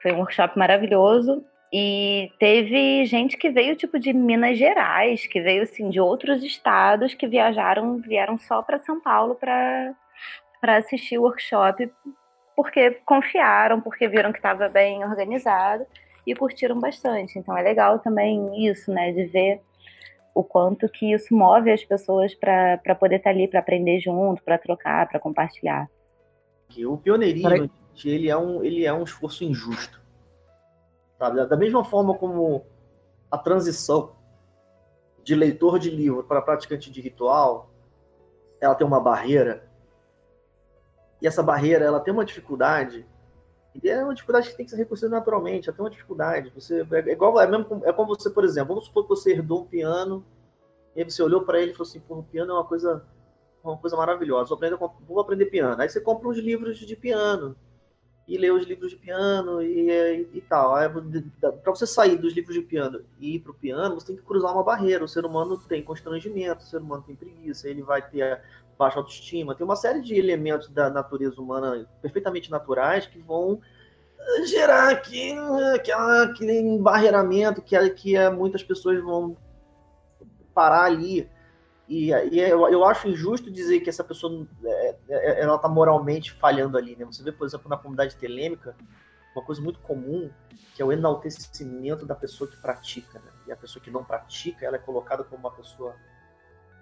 Foi um workshop maravilhoso. E teve gente que veio, tipo, de Minas Gerais, que veio, assim, de outros estados, que viajaram, vieram só para São Paulo para assistir o workshop, porque confiaram, porque viram que estava bem organizado e curtiram bastante. Então é legal também isso, né, de ver o quanto que isso move as pessoas para poder estar tá ali, para aprender junto, para trocar, para compartilhar. O pioneirismo, ele é um, ele é um esforço injusto. Sabe? Da mesma forma como a transição de leitor de livro para praticante de ritual, ela tem uma barreira. E essa barreira, ela tem uma dificuldade e é uma dificuldade que tem que ser reconhecida naturalmente, até uma dificuldade. Você, é, igual, é, mesmo, é como você, por exemplo, vamos supor que você herdou um piano, e aí você olhou para ele e falou assim, pô, o piano é uma coisa, uma coisa maravilhosa, vou aprender, vou aprender piano. Aí você compra uns livros de piano, e ler os livros de piano e, e, e tal. Para você sair dos livros de piano e ir para o piano, você tem que cruzar uma barreira. O ser humano tem constrangimento, o ser humano tem preguiça, ele vai ter baixa autoestima, tem uma série de elementos da natureza humana perfeitamente naturais que vão gerar aqui, aquela, aquele embarreiramento que, que muitas pessoas vão parar ali. E, e eu, eu, acho injusto dizer que essa pessoa é, é, ela está moralmente falhando ali. Né? Você vê, por exemplo, na comunidade telêmica, uma coisa muito comum, que é o enaltecimento da pessoa que pratica. Né? E a pessoa que não pratica, ela é colocada como uma pessoa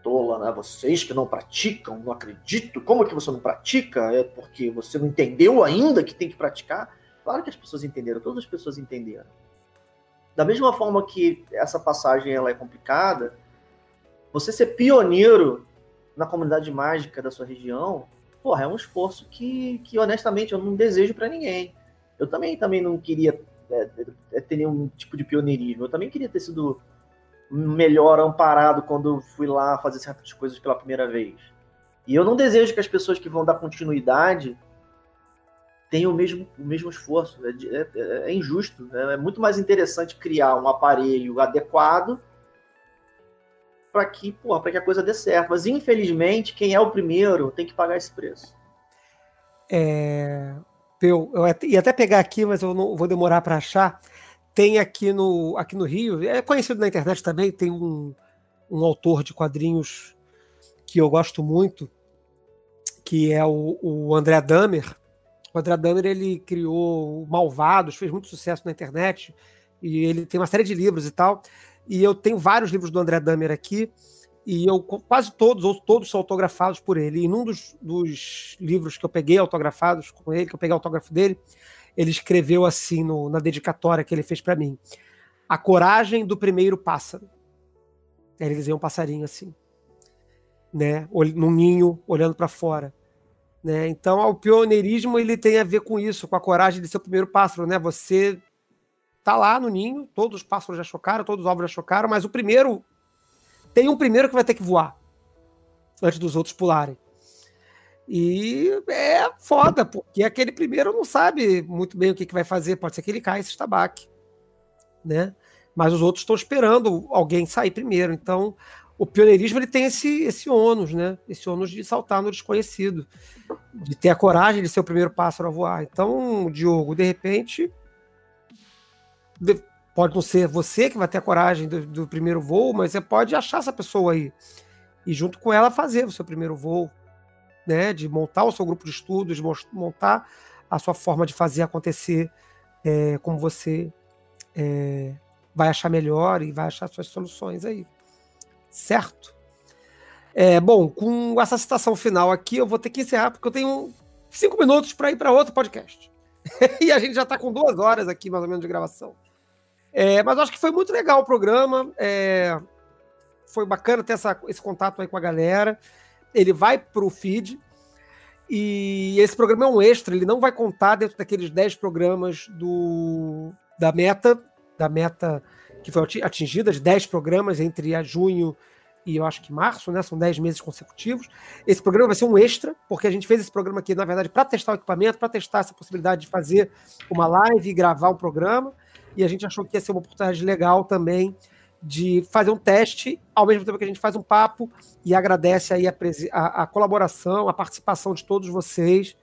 tola, né? Vocês que não praticam, não acredito. Como é que você não pratica? É porque você não entendeu ainda que tem que praticar? Claro que as pessoas entenderam, todas as pessoas entenderam. Da mesma forma que essa passagem ela é complicada, você ser pioneiro na comunidade mágica da sua região, porra, é um esforço que, que honestamente eu não desejo para ninguém. Eu também também não queria é, é, ter nenhum tipo de pioneirismo. Eu também queria ter sido melhor amparado quando fui lá fazer certas coisas pela primeira vez. E eu não desejo que as pessoas que vão dar continuidade tenham o mesmo, o mesmo esforço. É, é, é injusto. Né? É muito mais interessante criar um aparelho adequado para que, que a coisa dê certo. Mas infelizmente, quem é o primeiro tem que pagar esse preço. É, eu, eu ia até pegar aqui, mas eu não vou demorar para achar. Tem aqui no, aqui no Rio, é conhecido na internet também, tem um, um autor de quadrinhos que eu gosto muito, que é o, o André Damer. O André Damer ele criou Malvados, fez muito sucesso na internet, e ele tem uma série de livros e tal. E eu tenho vários livros do André Damer aqui, e eu quase todos, ou todos são autografados por ele. E num dos, dos livros que eu peguei autografados com ele, que eu peguei autógrafo dele, ele escreveu assim no, na dedicatória que ele fez para mim: A coragem do primeiro pássaro. Ele desenha um passarinho assim, né, num ninho, olhando para fora. Né? Então, o pioneirismo ele tem a ver com isso, com a coragem de ser o primeiro pássaro, né? Você tá lá no ninho, todos os pássaros já chocaram, todos os ovos já chocaram, mas o primeiro tem um primeiro que vai ter que voar antes dos outros pularem. E é foda, porque aquele primeiro não sabe muito bem o que, que vai fazer. Pode ser que ele caia e se estabaque. Né? Mas os outros estão esperando alguém sair primeiro. Então, o pioneirismo ele tem esse, esse ônus, né? Esse ônus de saltar no desconhecido, de ter a coragem de ser o primeiro pássaro a voar. Então, Diogo, de repente, pode não ser você que vai ter a coragem do, do primeiro voo, mas você pode achar essa pessoa aí e junto com ela fazer o seu primeiro voo né, de montar o seu grupo de estudos, de montar a sua forma de fazer acontecer é, como você é, vai achar melhor e vai achar suas soluções aí. Certo? É, bom, com essa citação final aqui, eu vou ter que encerrar, porque eu tenho cinco minutos para ir para outro podcast. e a gente já está com duas horas aqui, mais ou menos, de gravação. É, mas acho que foi muito legal o programa. É, foi bacana ter essa, esse contato aí com a galera ele vai para o feed. E esse programa é um extra, ele não vai contar dentro daqueles 10 programas do, da meta, da meta que foi atingida, de 10 programas entre junho e eu acho que março, né? São 10 meses consecutivos. Esse programa vai ser um extra, porque a gente fez esse programa aqui, na verdade, para testar o equipamento, para testar essa possibilidade de fazer uma live e gravar um programa. E a gente achou que ia ser uma oportunidade legal também de fazer um teste, ao mesmo tempo que a gente faz um papo e agradece aí a, a, a colaboração, a participação de todos vocês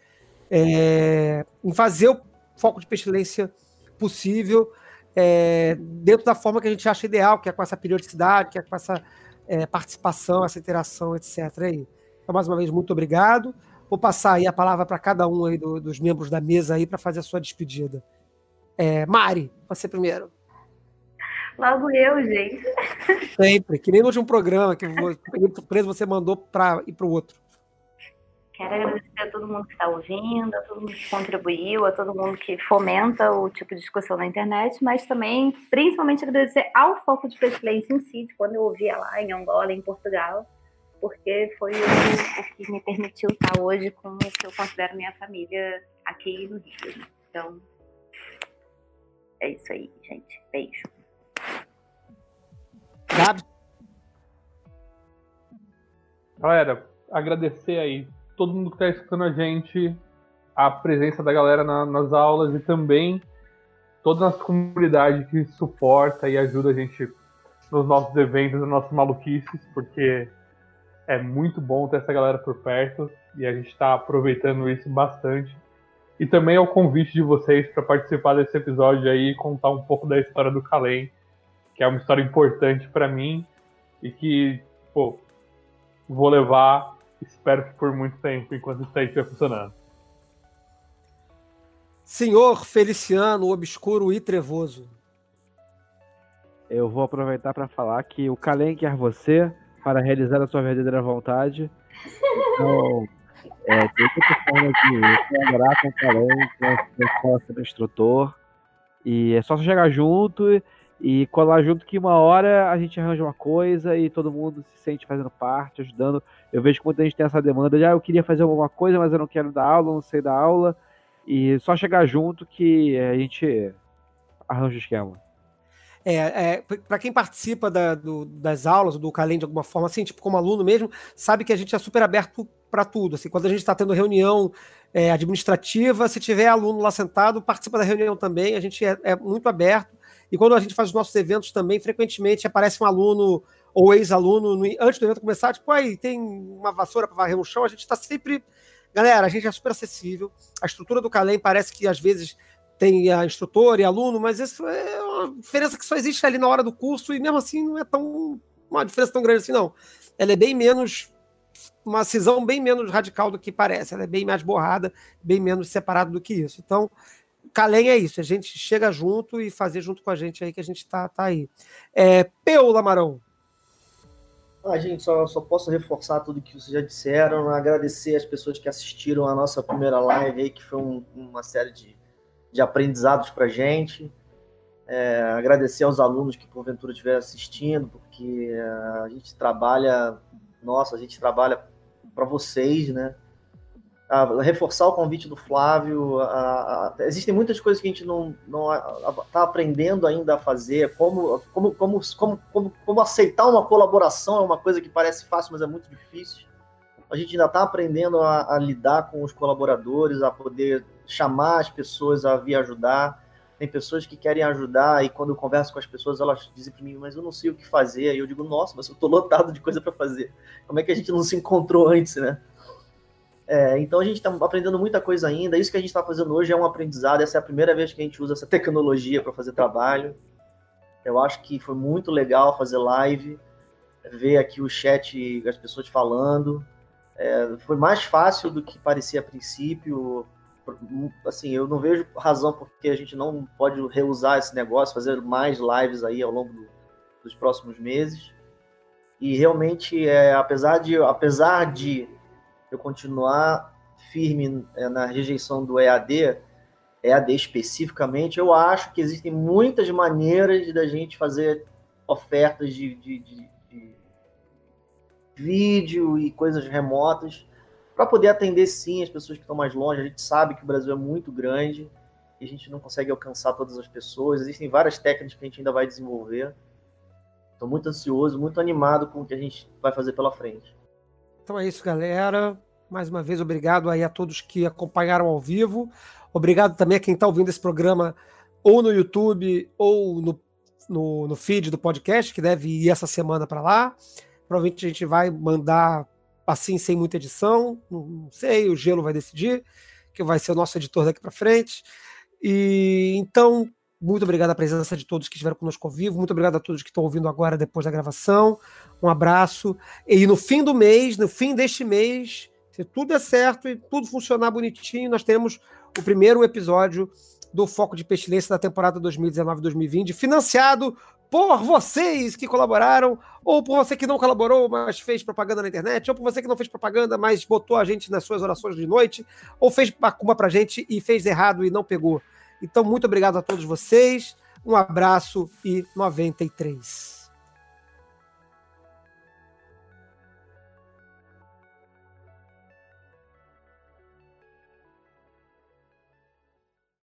é, em fazer o foco de pestilência possível é, dentro da forma que a gente acha ideal, que é com essa periodicidade, que é com essa é, participação, essa interação, etc. Aí. Então, mais uma vez, muito obrigado. Vou passar aí a palavra para cada um aí do, dos membros da mesa aí para fazer a sua despedida. É, Mari, você primeiro. Logo eu, gente. Sempre, que nem no último programa que preso você mandou para ir para o outro. Quero agradecer a todo mundo que está ouvindo, a todo mundo que contribuiu, a todo mundo que fomenta o tipo de discussão na internet, mas também, principalmente, agradecer ao Foco de Pestilência em si, quando eu ouvia lá em Angola, em Portugal, porque foi o, o, que me permitiu estar hoje com o que eu considero minha família aqui no Rio. Então, é isso aí, gente. Beijo. Gabi? Galera, agradecer aí todo mundo que está escutando a gente. a presença da galera na, nas aulas e também toda a nossa comunidade que suporta e ajuda a gente nos nossos eventos, nas nossas maluquices, porque é muito bom ter essa galera por perto e a gente está aproveitando isso bastante. E também é o convite de vocês para participar desse episódio aí e contar um pouco da história do Kalem, que é uma história importante para mim e que, pô, vou levar, espero que por muito tempo, enquanto isso aí estiver funcionando. Senhor Feliciano, obscuro e trevoso. Eu vou aproveitar para falar que o Kalem quer você para realizar a sua verdadeira vontade. Então, é, tem muita forma de colaborar com o Kalem, com ser instrutor. E é só chegar junto e colar junto que uma hora a gente arranja uma coisa e todo mundo se sente fazendo parte, ajudando. Eu vejo que muita gente tem essa demanda de, ah, eu queria fazer alguma coisa, mas eu não quero dar aula, não sei dar aula. E só chegar junto que a gente arranja o esquema. É, é para quem participa da, do, das aulas do Calem de alguma forma, assim, tipo como aluno mesmo, sabe que a gente é super aberto para tudo. Assim, quando a gente está tendo reunião é, administrativa, se tiver aluno lá sentado, participa da reunião também. A gente é, é muito aberto. E quando a gente faz os nossos eventos também, frequentemente aparece um aluno ou ex-aluno antes do evento começar, tipo, aí tem uma vassoura para varrer no chão. A gente está sempre Galera, a gente é super acessível. A estrutura do Calem parece que às vezes tem a instrutor e aluno, mas isso é uma diferença que só existe ali na hora do curso e mesmo assim não é tão uma diferença tão grande assim não. Ela é bem menos uma cisão bem menos radical do que parece. Ela é bem mais borrada, bem menos separada do que isso. Então, Calem é isso. A gente chega junto e fazer junto com a gente aí que a gente está tá aí. É, Peu Lamarão. Ah, gente, só, só posso reforçar tudo que vocês já disseram, agradecer as pessoas que assistiram a nossa primeira live aí, que foi um, uma série de, de aprendizados para gente. É, agradecer aos alunos que porventura estiveram assistindo, porque a gente trabalha, nossa, a gente trabalha para vocês, né? A reforçar o convite do Flávio. A, a, existem muitas coisas que a gente não está aprendendo ainda a fazer. Como, como, como, como, como, como aceitar uma colaboração é uma coisa que parece fácil, mas é muito difícil. A gente ainda está aprendendo a, a, lidar com os colaboradores, a poder chamar as pessoas a vir ajudar. Tem pessoas que querem ajudar e quando eu converso com as pessoas, elas dizem para mim, mas eu não sei o que fazer. Aí eu digo, nossa, mas eu estou lotado de coisa para fazer. Como é que a gente não se encontrou antes, né? É, então a gente está aprendendo muita coisa ainda. Isso que a gente está fazendo hoje é um aprendizado. Essa é a primeira vez que a gente usa essa tecnologia para fazer trabalho. Eu acho que foi muito legal fazer live, ver aqui o chat, as pessoas falando. É, foi mais fácil do que parecia a princípio. Assim, eu não vejo razão porque a gente não pode reusar esse negócio, fazer mais lives aí ao longo do, dos próximos meses. E realmente, é, apesar de, apesar de eu continuar firme é, na rejeição do EAD, EAD especificamente, eu acho que existem muitas maneiras da gente fazer ofertas de, de, de, de vídeo e coisas remotas para poder atender sim as pessoas que estão mais longe. A gente sabe que o Brasil é muito grande e a gente não consegue alcançar todas as pessoas. Existem várias técnicas que a gente ainda vai desenvolver. Estou muito ansioso, muito animado com o que a gente vai fazer pela frente. Então é isso, galera. Mais uma vez, obrigado aí a todos que acompanharam ao vivo. Obrigado também a quem está ouvindo esse programa ou no YouTube ou no, no, no feed do podcast, que deve ir essa semana para lá. Provavelmente a gente vai mandar assim, sem muita edição. Não sei, o Gelo vai decidir, que vai ser o nosso editor daqui para frente. E então, muito obrigado à presença de todos que estiveram conosco ao vivo. Muito obrigado a todos que estão ouvindo agora depois da gravação. Um abraço. E no fim do mês, no fim deste mês, se tudo der certo e tudo funcionar bonitinho, nós teremos o primeiro episódio do Foco de Pestilência da temporada 2019-2020, financiado por vocês que colaboraram, ou por você que não colaborou, mas fez propaganda na internet, ou por você que não fez propaganda, mas botou a gente nas suas orações de noite, ou fez macumba pra gente e fez errado e não pegou. Então, muito obrigado a todos vocês, um abraço e 93.